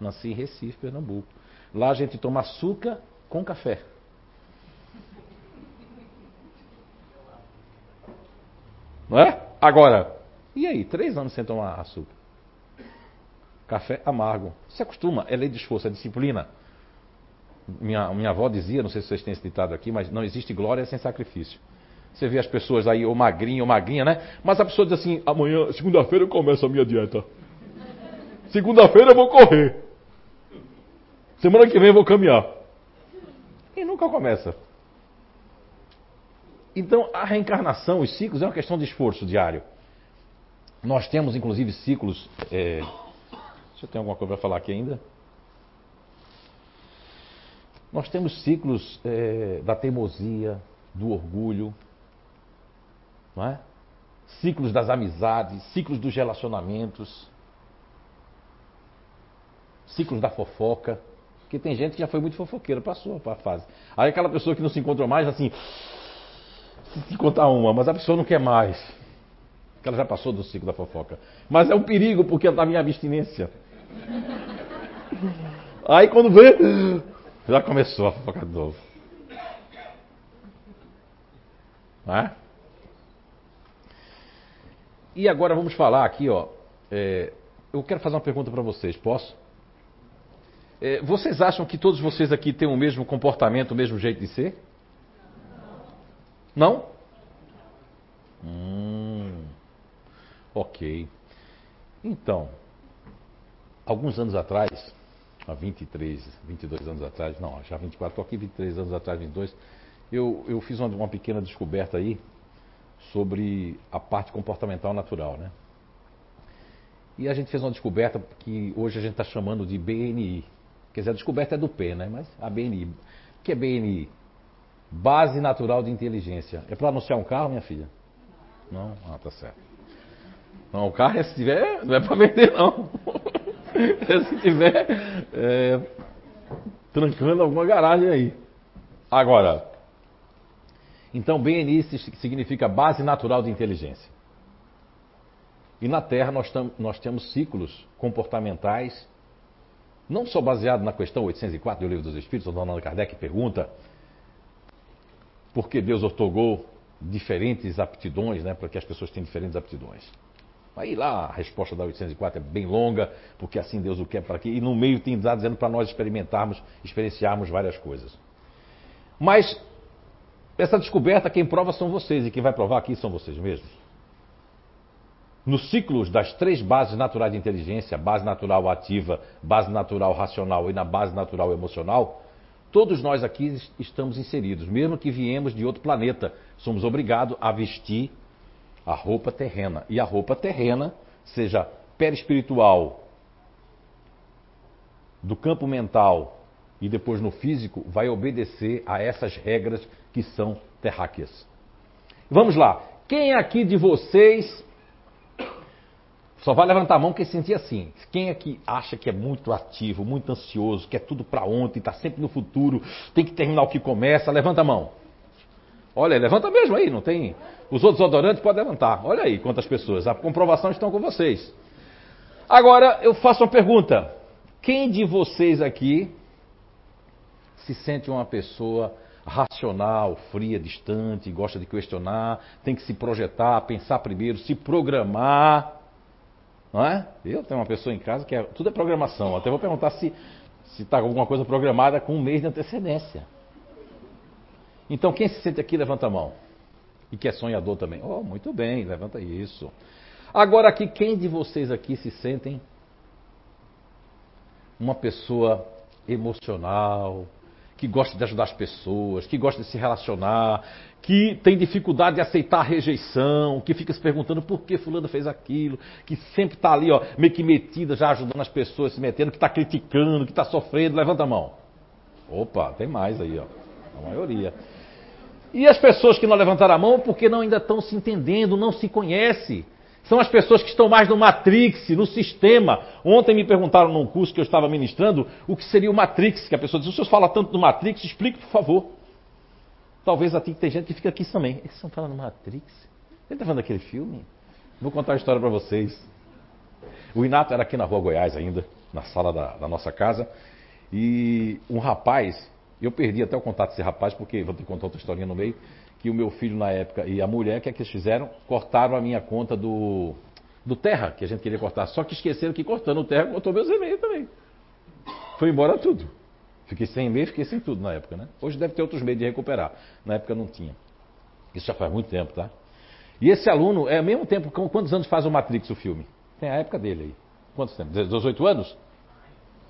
nasci em Recife, Pernambuco. Lá a gente toma açúcar com café. Não é? Agora, e aí? Três anos sem tomar açúcar. Café amargo. Se acostuma, é lei de esforço, é disciplina. Minha, minha avó dizia, não sei se vocês têm esse ditado aqui, mas não existe glória sem sacrifício. Você vê as pessoas aí, ou magrinha, ou magrinha, né? Mas a pessoa diz assim: amanhã, segunda-feira, eu começo a minha dieta. Segunda-feira eu vou correr. Semana que vem eu vou caminhar. E nunca começa. Então, a reencarnação, os ciclos, é uma questão de esforço diário. Nós temos, inclusive, ciclos. É, Eu ter alguma coisa para falar aqui ainda. Nós temos ciclos é, da teimosia, do orgulho, não é? ciclos das amizades, ciclos dos relacionamentos, ciclos da fofoca. Porque tem gente que já foi muito fofoqueira, passou a fase. Aí aquela pessoa que não se encontrou mais, assim, se contar uma, mas a pessoa não quer mais. Porque ela já passou do ciclo da fofoca. Mas é um perigo porque ela está em abstinência. Aí quando vê, já começou a fofocar de novo. É? E agora vamos falar aqui, ó, é, eu quero fazer uma pergunta para vocês, posso? É, vocês acham que todos vocês aqui têm o mesmo comportamento, o mesmo jeito de ser? Não? Hum, ok. Então, alguns anos atrás, há 23, 22 anos atrás, não, já 24, estou aqui 23 anos atrás, 22, eu, eu fiz uma, uma pequena descoberta aí sobre a parte comportamental natural, né? E a gente fez uma descoberta que hoje a gente está chamando de BNI. Quer dizer, a descoberta é do P, né? Mas a BNI. O que é BNI? Base Natural de Inteligência. É para anunciar um carro, minha filha? Não? Ah, tá certo. Não, o carro, se tiver, não é para vender, não. se tiver é, trancando alguma garagem aí. Agora, então BNI significa Base Natural de Inteligência. E na Terra nós, nós temos ciclos comportamentais, não só baseado na questão 804 do Livro dos Espíritos, onde Allan Kardec pergunta por que Deus otorgou diferentes aptidões, né, para que as pessoas tenham diferentes aptidões. Aí lá a resposta da 804 é bem longa, porque assim Deus o quer para aqui, e no meio tem dado dizendo para nós experimentarmos, experienciarmos várias coisas. Mas essa descoberta quem prova são vocês, e quem vai provar aqui são vocês mesmos. Nos ciclos das três bases naturais de inteligência, base natural ativa, base natural racional e na base natural emocional, todos nós aqui estamos inseridos, mesmo que viemos de outro planeta, somos obrigados a vestir a roupa terrena. E a roupa terrena, seja perispiritual, do campo mental e depois no físico, vai obedecer a essas regras que são terráqueas. Vamos lá. Quem aqui de vocês só vai levantar a mão quem sentir assim. Quem aqui acha que é muito ativo, muito ansioso, quer tudo para ontem, está sempre no futuro, tem que terminar o que começa, levanta a mão. Olha, levanta mesmo aí, não tem. Os outros odorantes podem levantar. Olha aí quantas pessoas. A comprovação estão com vocês. Agora eu faço uma pergunta. Quem de vocês aqui se sente uma pessoa racional, fria, distante, gosta de questionar, tem que se projetar, pensar primeiro, se programar? Não é? Eu tenho uma pessoa em casa que é, tudo é programação. Até vou perguntar se está alguma coisa programada com um mês de antecedência. Então, quem se sente aqui, levanta a mão. E que é sonhador também. Oh, muito bem, levanta isso. Agora aqui, quem de vocês aqui se sentem uma pessoa emocional, que gosta de ajudar as pessoas, que gosta de se relacionar, que tem dificuldade de aceitar a rejeição, que fica se perguntando por que fulano fez aquilo, que sempre está ali, ó, meio que metida, já ajudando as pessoas, se metendo, que está criticando, que está sofrendo, levanta a mão. Opa, tem mais aí, ó. A maioria. E as pessoas que não levantaram a mão porque não ainda estão se entendendo, não se conhecem. São as pessoas que estão mais no Matrix, no sistema. Ontem me perguntaram num curso que eu estava ministrando o que seria o Matrix, que a pessoa disse, o senhor fala tanto do Matrix, explique por favor. Talvez aqui tem gente que fica aqui também. Eles estão falando Matrix? Ele está falando daquele filme? Vou contar a história para vocês. O Inato era aqui na rua Goiás ainda, na sala da, da nossa casa. E um rapaz eu perdi até o contato desse rapaz, porque vou que contar outra historinha no meio, que o meu filho na época e a mulher, o que é que eles fizeram? Cortaram a minha conta do, do Terra, que a gente queria cortar. Só que esqueceram que cortando o Terra, cortou meus e-mails também. Foi embora tudo. Fiquei sem e-mail, fiquei sem tudo na época, né? Hoje deve ter outros meios de recuperar. Na época não tinha. Isso já faz muito tempo, tá? E esse aluno, é ao mesmo tempo, quantos anos faz o Matrix o filme? Tem a época dele aí. Quantos tempos? 18 anos?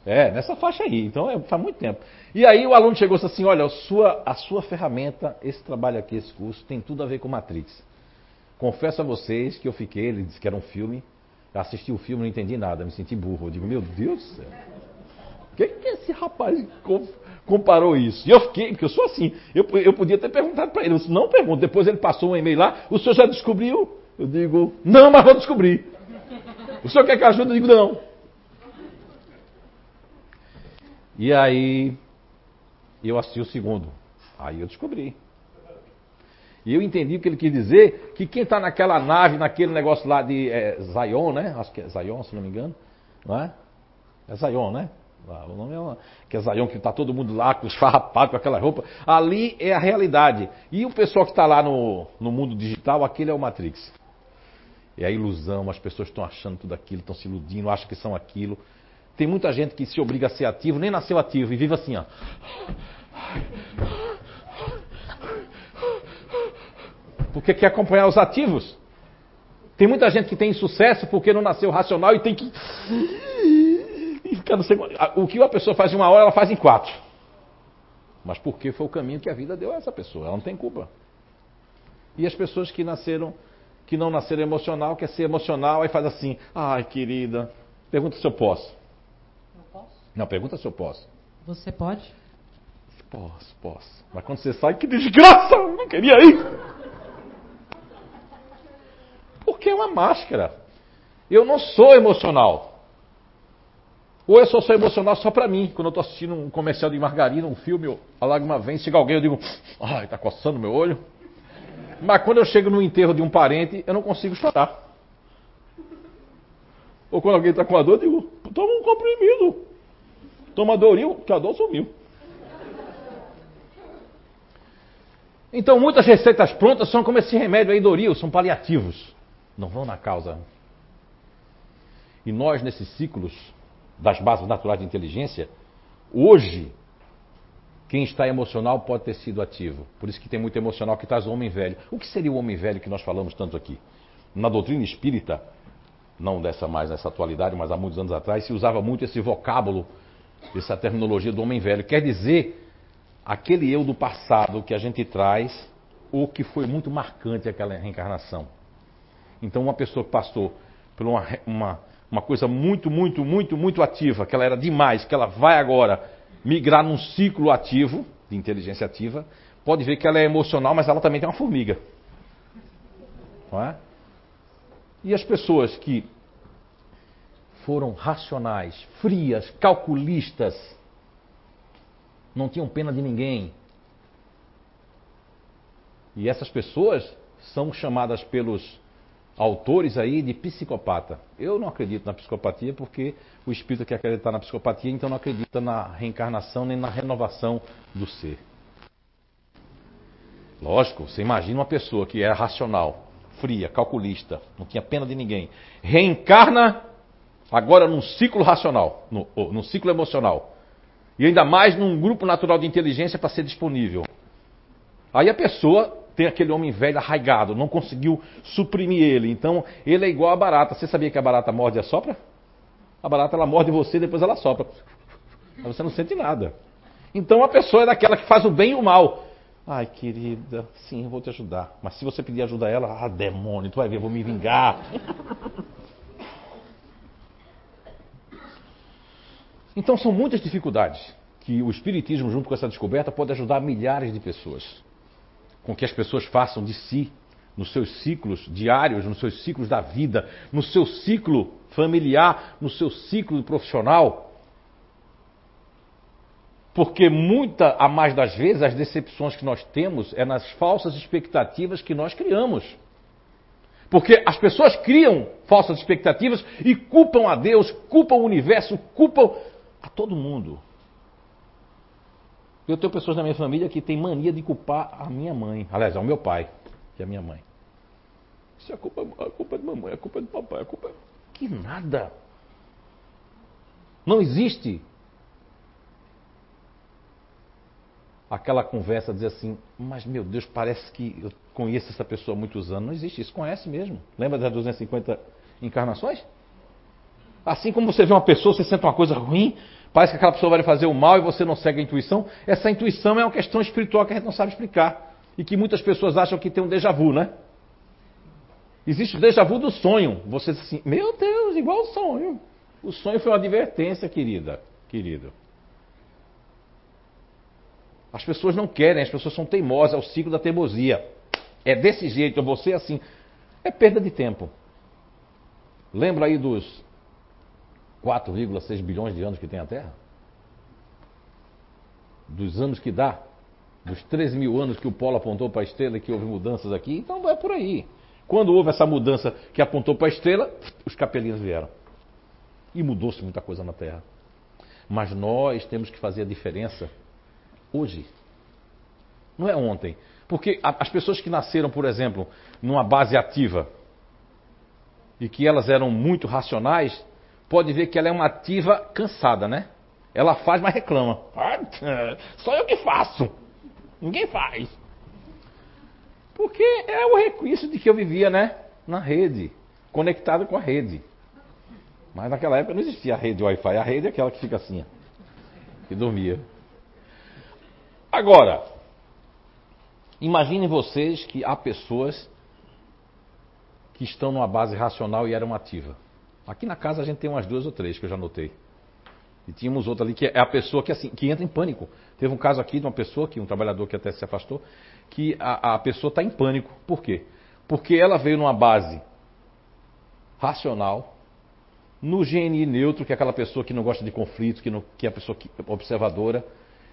É, nessa faixa aí. Então é, faz muito tempo. E aí o aluno chegou assim: olha, a sua, a sua ferramenta, esse trabalho aqui, esse curso, tem tudo a ver com Matrix. Confesso a vocês que eu fiquei, ele disse que era um filme, assisti o filme, não entendi nada, me senti burro. Eu digo, meu Deus do céu. O que, que esse rapaz comparou isso? E eu fiquei, porque eu sou assim, eu, eu podia ter perguntado para ele, eu disse, não pergunto. Depois ele passou um e-mail lá, o senhor já descobriu? Eu digo, não, mas vou descobrir. O senhor quer que ajude? Eu digo, não. E aí eu assisti o segundo. Aí eu descobri. E eu entendi o que ele quis dizer, que quem está naquela nave, naquele negócio lá de é, Zion, né? Acho que é Zion, se não me engano. Não é? É Zion, né? O nome é uma, que é Zion, que está todo mundo lá, com os farrapados, com aquela roupa. Ali é a realidade. E o pessoal que está lá no, no mundo digital, aquele é o Matrix. É a ilusão, as pessoas estão achando tudo aquilo, estão se iludindo, acham que são aquilo. Tem muita gente que se obriga a ser ativo, nem nasceu ativo e vive assim, ó. Porque quer acompanhar os ativos. Tem muita gente que tem sucesso porque não nasceu racional e tem que. O que uma pessoa faz em uma hora, ela faz em quatro. Mas porque foi o caminho que a vida deu a essa pessoa. Ela não tem culpa. E as pessoas que nasceram, que não nasceram emocional, quer ser emocional, aí faz assim, ai querida, pergunta se eu posso. Não, pergunta se eu posso. Você pode? Posso, posso. Mas quando você sai, que desgraça! Eu não queria ir. Porque é uma máscara. Eu não sou emocional. Ou eu só sou emocional só pra mim. Quando eu tô assistindo um comercial de margarina, um filme, a lágrima vem, chega alguém, eu digo, ai, tá coçando meu olho. Mas quando eu chego no enterro de um parente, eu não consigo chorar. Ou quando alguém está com a dor, eu digo, toma um comprimido. Toma Doril, que a dor sumiu. Então muitas receitas prontas são como esse remédio aí, Doril, são paliativos. Não vão na causa. E nós, nesses ciclos das bases naturais de inteligência, hoje quem está emocional pode ter sido ativo. Por isso que tem muito emocional que traz o homem velho. O que seria o homem velho que nós falamos tanto aqui? Na doutrina espírita, não dessa mais nessa atualidade, mas há muitos anos atrás, se usava muito esse vocábulo, essa terminologia do homem velho. Quer dizer, aquele eu do passado que a gente traz, ou que foi muito marcante aquela reencarnação. Então, uma pessoa que passou por uma, uma, uma coisa muito, muito, muito, muito ativa, que ela era demais, que ela vai agora migrar num ciclo ativo, de inteligência ativa, pode ver que ela é emocional, mas ela também tem uma formiga. Não é? E as pessoas que foram racionais, frias, calculistas, não tinham pena de ninguém. E essas pessoas são chamadas pelos autores aí de psicopata. Eu não acredito na psicopatia porque o espírito quer acreditar na psicopatia, então não acredita na reencarnação nem na renovação do ser. Lógico, você imagina uma pessoa que era racional, fria, calculista, não tinha pena de ninguém, reencarna agora num ciclo racional, no, num ciclo emocional. E ainda mais num grupo natural de inteligência para ser disponível. Aí a pessoa tem aquele homem velho arraigado, não conseguiu suprimir ele. Então, ele é igual a barata. Você sabia que a barata morde e assopra? A barata ela morde você e depois ela sopra. Mas você não sente nada. Então a pessoa é daquela que faz o bem e o mal. Ai, querida, sim, eu vou te ajudar. Mas se você pedir ajuda a ela, ah, demônio, tu vai ver, eu vou me vingar. Então são muitas dificuldades que o Espiritismo, junto com essa descoberta, pode ajudar milhares de pessoas com que as pessoas façam de si, nos seus ciclos diários, nos seus ciclos da vida, no seu ciclo familiar, no seu ciclo profissional. Porque muita a mais das vezes as decepções que nós temos é nas falsas expectativas que nós criamos. Porque as pessoas criam falsas expectativas e culpam a Deus, culpam o universo, culpam a todo mundo. Eu tenho pessoas na minha família que têm mania de culpar a minha mãe. Aliás, ao meu pai, que é a minha mãe. Isso é a culpa, a culpa é de mamãe, a culpa é do papai, a culpa é... Que nada. Não existe aquela conversa dizer assim, mas meu Deus, parece que eu conheço essa pessoa há muitos anos. Não existe isso, conhece mesmo. Lembra das 250 encarnações? Assim como você vê uma pessoa, você sente uma coisa ruim, Parece que aquela pessoa vai fazer o mal e você não segue a intuição. Essa intuição é uma questão espiritual que a gente não sabe explicar. E que muitas pessoas acham que tem um déjà vu, né? Existe o déjà vu do sonho. Você diz assim, meu Deus, igual o sonho. O sonho foi uma advertência, querida, querido. As pessoas não querem, as pessoas são teimosas, é o ciclo da teimosia. É desse jeito, você assim. É perda de tempo. Lembra aí dos 4,6 bilhões de anos que tem a Terra? Dos anos que dá? Dos 13 mil anos que o Polo apontou para a estrela e que houve mudanças aqui? Então vai por aí. Quando houve essa mudança que apontou para a estrela, os capelinhos vieram. E mudou-se muita coisa na Terra. Mas nós temos que fazer a diferença hoje. Não é ontem. Porque as pessoas que nasceram, por exemplo, numa base ativa, e que elas eram muito racionais, pode ver que ela é uma ativa cansada, né? Ela faz, mas reclama. Só eu que faço. Ninguém faz. Porque é o requisito de que eu vivia, né? Na rede, conectado com a rede. Mas naquela época não existia a rede Wi-Fi. A rede é aquela que fica assim, que dormia. Agora, imaginem vocês que há pessoas que estão numa base racional e eram ativa. Aqui na casa a gente tem umas duas ou três que eu já notei. E tínhamos outra ali que é a pessoa que, assim, que entra em pânico. Teve um caso aqui de uma pessoa, que um trabalhador que até se afastou, que a, a pessoa está em pânico. Por quê? Porque ela veio numa base racional, no GNI neutro, que é aquela pessoa que não gosta de conflitos, que, não, que é a pessoa que, observadora,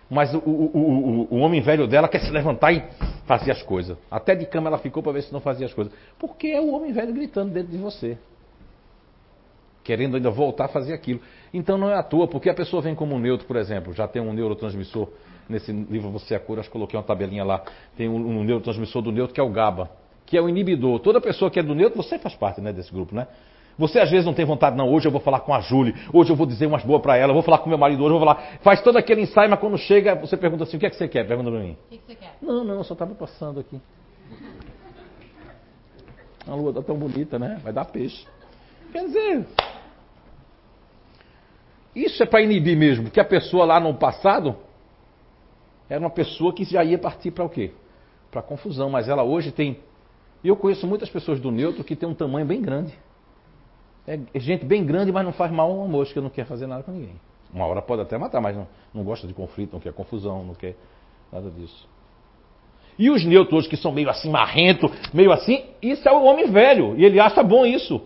mas o, o, o, o, homem velho dela quer se levantar e fazer as coisas. Até de cama ela ficou para ver se não fazia as coisas. Porque é o homem velho gritando dentro de você querendo ainda voltar a fazer aquilo. Então não é à toa, porque a pessoa vem como um neutro, por exemplo, já tem um neurotransmissor, nesse livro Você é a Cura, acho que coloquei uma tabelinha lá, tem um, um neurotransmissor do neutro que é o GABA, que é o inibidor. Toda pessoa que é do neutro, você faz parte né, desse grupo, né? Você às vezes não tem vontade, não. Hoje eu vou falar com a Júlia, hoje eu vou dizer umas boas para ela, vou falar com meu marido, hoje eu vou falar. Faz todo aquele ensaio, mas quando chega, você pergunta assim: o que é que você quer? Pergunta para mim. O que, que você quer? Não, não, eu só estava passando aqui. A lua está tão bonita, né? Vai dar peixe. Quer dizer, isso é para inibir mesmo, porque a pessoa lá no passado era uma pessoa que já ia partir para o quê? Para confusão, mas ela hoje tem. Eu conheço muitas pessoas do neutro que tem um tamanho bem grande. É gente bem grande, mas não faz mal a uma mosca, não quer fazer nada com ninguém. Uma hora pode até matar, mas não, não gosta de conflito, não quer confusão, não quer nada disso. E os neutros que são meio assim marrento, meio assim, isso é o homem velho, e ele acha bom isso.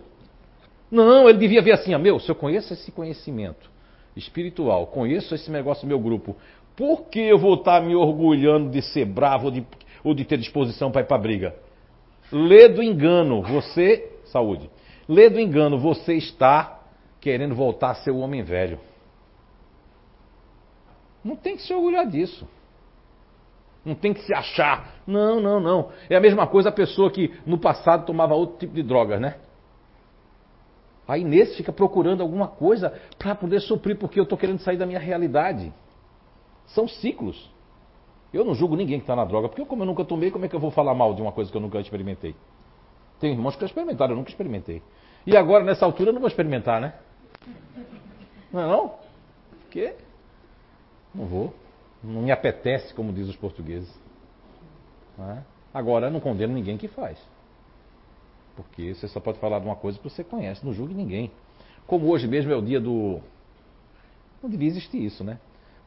Não, ele devia ver assim, meu, se eu conheço esse conhecimento, espiritual, conheço esse negócio do meu grupo, por que eu vou estar me orgulhando de ser bravo ou de, ou de ter disposição para ir para briga? Lê do engano, você, saúde, lê do engano, você está querendo voltar a ser o homem velho. Não tem que se orgulhar disso. Não tem que se achar. Não, não, não. É a mesma coisa a pessoa que no passado tomava outro tipo de drogas, né? Aí nesse fica procurando alguma coisa para poder suprir, porque eu estou querendo sair da minha realidade. São ciclos. Eu não julgo ninguém que está na droga, porque como eu nunca tomei, como é que eu vou falar mal de uma coisa que eu nunca experimentei? Tem irmãos que já experimentaram, eu nunca experimentei. E agora, nessa altura, eu não vou experimentar, né? Não é não? Por quê? Não vou. Não me apetece, como diz os portugueses. Não é? Agora, não condeno ninguém que faz. Porque você só pode falar de uma coisa que você conhece, não julgue ninguém. Como hoje mesmo é o dia do. Não devia existir isso, né?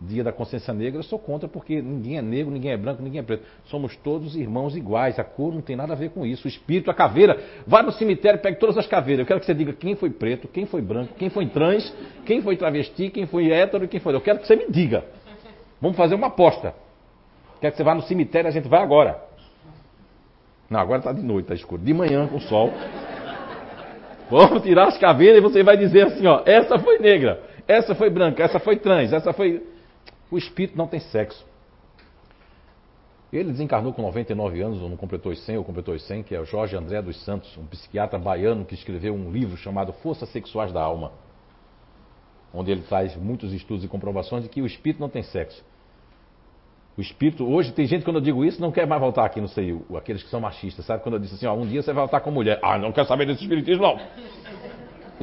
Dia da consciência negra, eu sou contra porque ninguém é negro, ninguém é branco, ninguém é preto. Somos todos irmãos iguais. A cor não tem nada a ver com isso. O espírito, a caveira, vá no cemitério, pegue todas as caveiras. Eu quero que você diga quem foi preto, quem foi branco, quem foi trans, quem foi travesti, quem foi hétero, quem foi. Eu quero que você me diga. Vamos fazer uma aposta. Quero que você vá no cemitério, a gente vai agora. Não, agora está de noite, está escuro. De manhã com o sol. Vamos tirar as caveiras e você vai dizer assim, ó, essa foi negra, essa foi branca, essa foi trans, essa foi. O espírito não tem sexo. Ele desencarnou com 99 anos, ou não completou os 100, ou completou os 100, que é o Jorge André dos Santos, um psiquiatra baiano que escreveu um livro chamado Forças Sexuais da Alma, onde ele traz muitos estudos e comprovações de que o espírito não tem sexo. O espírito, hoje tem gente quando eu digo isso, não quer mais voltar aqui no CEIU, aqueles que são machistas, sabe? Quando eu disse assim, ó, um dia você vai voltar com mulher. Ah, não quero saber desse espiritismo, não.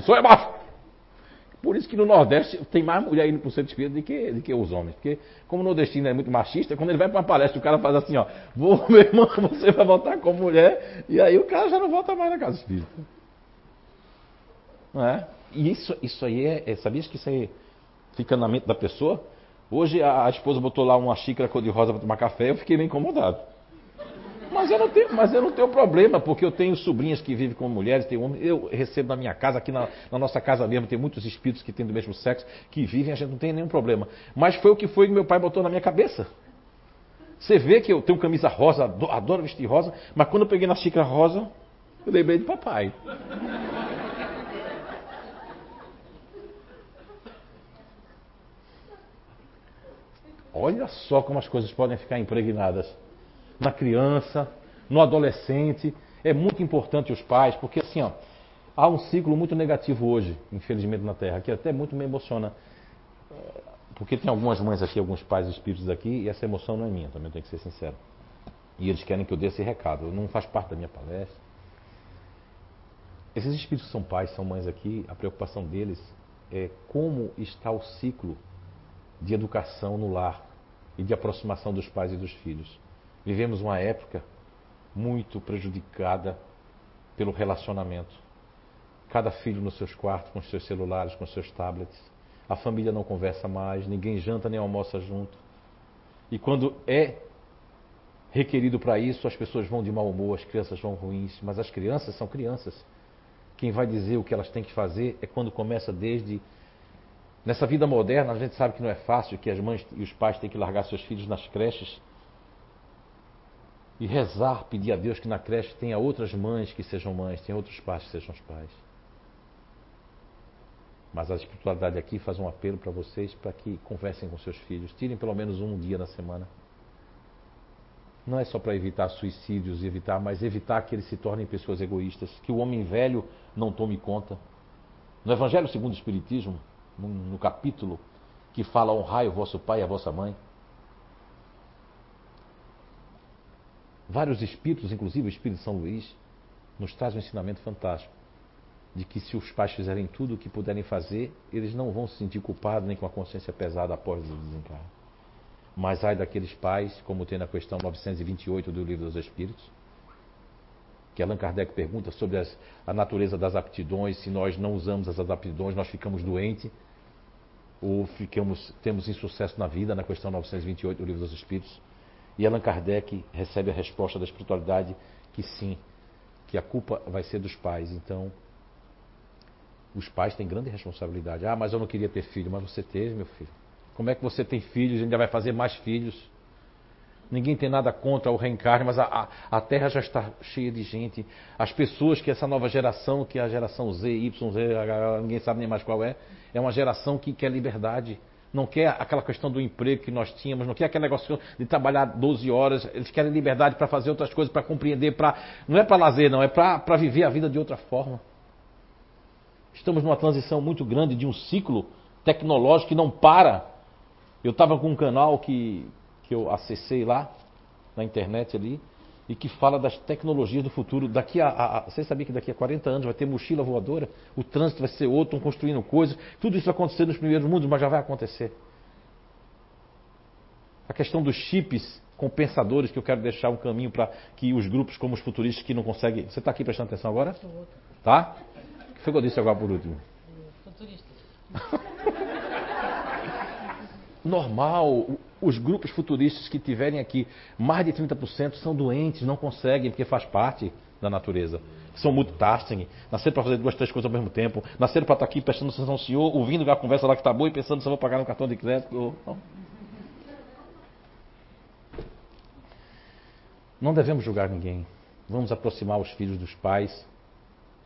Sou é macho. Por isso que no Nordeste tem mais mulher indo para o centro espírita do que, do que os homens. Porque, como o nordestino é muito machista, quando ele vai para uma palestra, o cara faz assim, ó, vou, meu irmão, você vai voltar com mulher, e aí o cara já não volta mais na casa espírita. Não é? E isso, isso aí é, é sabias que isso aí fica na mente da pessoa? Hoje a, a esposa botou lá uma xícara cor-de-rosa para tomar café, eu fiquei meio incomodado. Mas eu, não tenho, mas eu não tenho problema, porque eu tenho sobrinhas que vivem com mulheres, tenho homens, eu recebo na minha casa, aqui na, na, nossa casa mesmo, tem muitos espíritos que têm do mesmo sexo, que vivem, a gente não tem nenhum problema. Mas foi o que foi que meu pai botou na minha cabeça. Você vê que eu tenho camisa rosa, adoro, adoro vestir rosa, mas quando eu peguei na xícara rosa, eu lembrei de papai. Olha só como as coisas podem ficar impregnadas na criança, no adolescente. É muito importante os pais, porque assim, ó, Há um ciclo muito negativo hoje, infelizmente, na Terra, que até muito me emociona. Porque tem algumas mães aqui, alguns pais espíritos aqui, e essa emoção não é minha, também tenho que ser sincero. E eles querem que eu dê esse recado. Não faz parte da minha palestra. Esses espíritos são pais, são mães aqui, a preocupação deles é como está o ciclo de educação no lar e de aproximação dos pais e dos filhos. Vivemos uma época muito prejudicada pelo relacionamento. Cada filho nos seus quartos, com seus celulares, com seus tablets. A família não conversa mais, ninguém janta nem almoça junto. E quando é requerido para isso, as pessoas vão de mau humor, as crianças vão ruins, mas as crianças são crianças. Quem vai dizer o que elas têm que fazer é quando começa desde. Nessa vida moderna, a gente sabe que não é fácil, que as mães e os pais têm que largar seus filhos nas creches e rezar, pedir a Deus que na creche tenha outras mães que sejam mães, tenha outros pais que sejam os pais. Mas a espiritualidade aqui faz um apelo para vocês para que conversem com seus filhos, tirem pelo menos um dia na semana. Não é só para evitar suicídios, evitar, mas evitar que eles se tornem pessoas egoístas, que o homem velho não tome conta. No Evangelho segundo o Espiritismo, no, capítulo que fala honrai o vosso pai e a vossa mãe, vários espíritos, inclusive o Espírito de São Luís, nos traz um ensinamento fantástico de que se os pais fizerem tudo o que puderem fazer, eles não vão se sentir culpados nem com a consciência pesada após o desencarne. Mas ai daqueles pais, como tem na questão 928 do Livro dos Espíritos, que Allan Kardec pergunta sobre as, a natureza das aptidões, se nós não usamos essas aptidões, nós ficamos doentes ou ficamos, temos insucesso na vida, na questão 928 do Livro dos Espíritos. E Allan Kardec recebe a resposta da espiritualidade que sim, que a culpa vai ser dos pais. Então, os pais têm grande responsabilidade. Ah, mas eu não queria ter filho, mas você teve, meu filho. Como é que você tem filhos e ainda vai fazer mais filhos? Ninguém tem nada contra o reencarne, mas a, a, a, Terra já está cheia de gente. As pessoas que essa nova geração, que é a geração Z, Y, Z, ninguém sabe nem mais qual é, é uma geração que quer liberdade. Não quer aquela questão do emprego que nós tínhamos, não quer aquele negócio de trabalhar 12 horas. Eles querem liberdade para fazer outras coisas, para compreender, para não é para lazer, não, é para viver a vida de outra forma. Estamos numa transição muito grande de um ciclo tecnológico que não para. Eu estava com um canal que, que eu acessei lá, na internet ali, e que fala das tecnologias do futuro. Daqui a, a, você sabia que daqui a 40 anos vai ter mochila voadora, o trânsito vai ser outro, estão construindo coisas. Tudo isso vai acontecer nos primeiros mundos, mas já vai acontecer. A questão dos chips compensadores, que eu quero deixar um caminho para que os grupos como os futuristas que não conseguem. Você está aqui prestando atenção agora? Tá? O que foi que eu disse agora por último? Futuristas. normal. Os grupos futuristas que tiverem aqui, mais de 30% são doentes, não conseguem, porque faz parte da natureza. São multitasking, nasceram para fazer duas, três coisas ao mesmo tempo, nasceram para estar aqui prestando atenção ao senhor, ouvindo a conversa lá que está boa e pensando se eu vou pagar no cartão de crédito. Não devemos julgar ninguém. Vamos aproximar os filhos dos pais.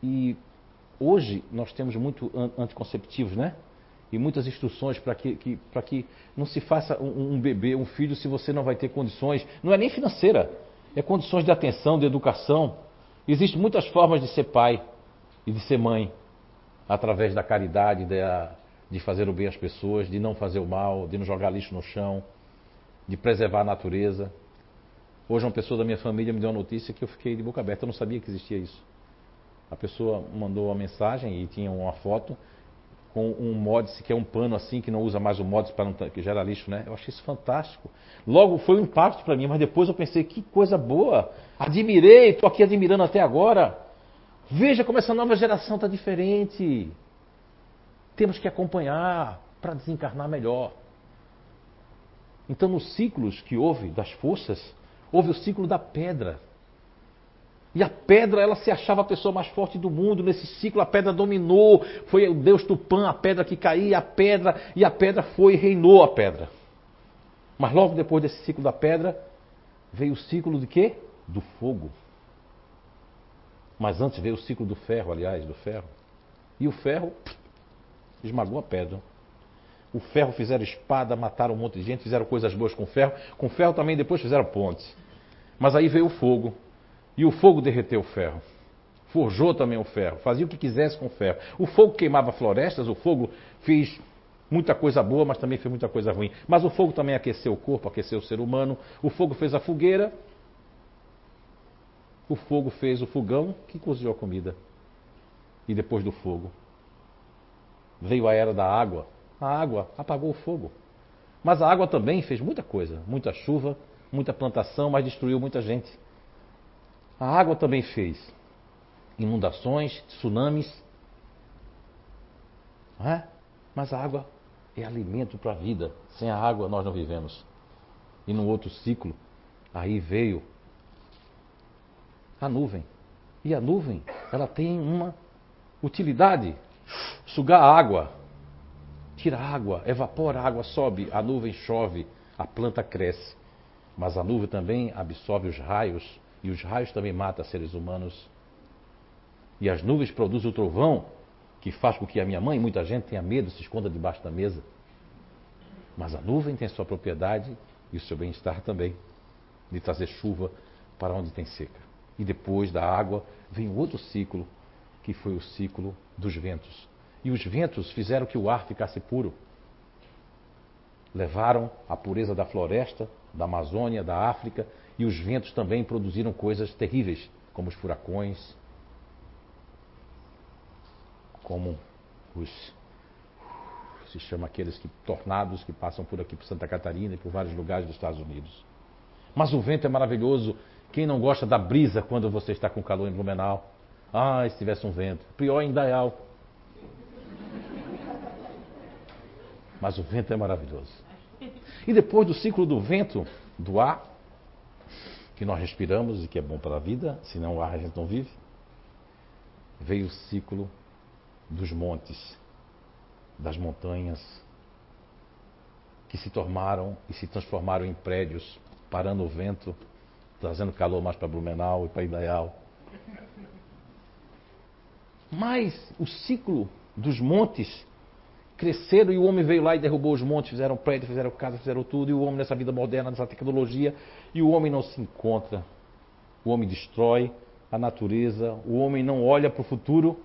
E hoje nós temos muito anticonceptivos, né? E muitas instruções para que, que, que não se faça um, um, bebê, um filho, se você não vai ter condições. Não é nem financeira, é condições de atenção, de educação. Existem muitas formas de ser pai e de ser mãe, através da caridade, de, de fazer o bem às pessoas, de não fazer o mal, de não jogar lixo no chão, de preservar a natureza. Hoje uma pessoa da minha família me deu uma notícia que eu fiquei de boca aberta, eu não sabia que existia isso. A pessoa mandou uma mensagem e tinha uma foto com um mods que é um pano assim, que não usa mais o mods para não que gera lixo, né? Eu achei isso fantástico. Logo foi um impacto para mim, mas depois eu pensei, que coisa boa. Admirei, estou aqui admirando até agora. Veja como essa nova geração está diferente. Temos que acompanhar para desencarnar melhor. Então, nos ciclos que houve das forças, houve o ciclo da pedra. E a pedra, ela se achava a pessoa mais forte do mundo. Nesse ciclo, a pedra dominou. Foi o deus Tupã, a pedra que caía, a pedra, e a pedra foi e reinou a pedra. Mas logo depois desse ciclo da pedra, veio o ciclo de quê? Do fogo. Mas antes veio o ciclo do ferro, aliás, do ferro. E o ferro pff, esmagou a pedra. O ferro fizeram espada, mataram um monte de gente, fizeram coisas boas com ferro. Com ferro também depois fizeram pontes. Mas aí veio o fogo. E o fogo derreteu o ferro. forjou também o ferro, fazia o que quisesse com o ferro. O fogo queimava florestas, o fogo fez muita coisa boa, mas também fez muita coisa ruim. Mas o fogo também aqueceu o corpo, aqueceu o ser humano. O fogo fez a fogueira. O fogo fez o fogão que cozinhou a comida. E depois do fogo veio a era da água. A água apagou o fogo. Mas a água também fez muita coisa, muita chuva, muita plantação, mas destruiu muita gente. A água também fez inundações, tsunamis. É? Mas a água é alimento para a vida. Sem a água nós não vivemos. E no outro ciclo, aí veio a nuvem. E a nuvem, ela tem uma utilidade: sugar a água, tira água, evapora a água, sobe, a nuvem chove, a planta cresce. Mas a nuvem também absorve os raios, e os raios também matam seres humanos. E as nuvens produzem o trovão, que faz com que a minha mãe, muita gente, tenha medo, se esconda debaixo da mesa. Mas a nuvem tem sua propriedade e o seu bem-estar também, de trazer chuva para onde tem seca. E depois da água vem outro ciclo, que foi o ciclo dos ventos. E os ventos fizeram que o ar ficasse puro. Levaram a pureza da floresta, da Amazônia, da África, e os ventos também produziram coisas terríveis, como os furacões, como os se chama aqueles que, tornados que passam por aqui por Santa Catarina e por vários lugares dos Estados Unidos. Mas o vento é maravilhoso. Quem não gosta da brisa quando você está com calor em Blumenau? Ah, se tivesse um vento. Pior em Dayal. Mas o vento é maravilhoso. E depois do ciclo do vento, do ar, que nós respiramos e que é bom para a vida, senão o ar a gente não vive, veio o ciclo dos montes, das montanhas, que se tornaram e se transformaram em prédios, parando o vento, trazendo calor mais para Blumenau e para Idaial. Mas o ciclo dos montes cresceram e o homem veio lá e derrubou os montes, fizeram prédios, fizeram casa, fizeram tudo, e o homem nessa vida moderna, nessa tecnologia, e o homem não se encontra. O homem destrói a natureza, o homem não olha para o futuro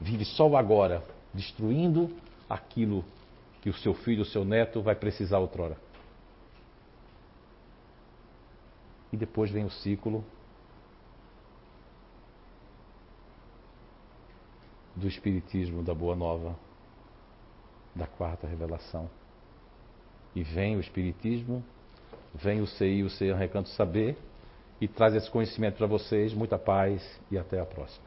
vive só o agora, destruindo aquilo que o seu filho, o seu neto vai precisar outrora. E depois vem o ciclo do Espiritismo, da Boa Nova, da quarta revelação. E vem o Espiritismo, vem o CI, o CEAM Recanto Saber, e traz esse conhecimento para vocês. Muita paz e até a próxima.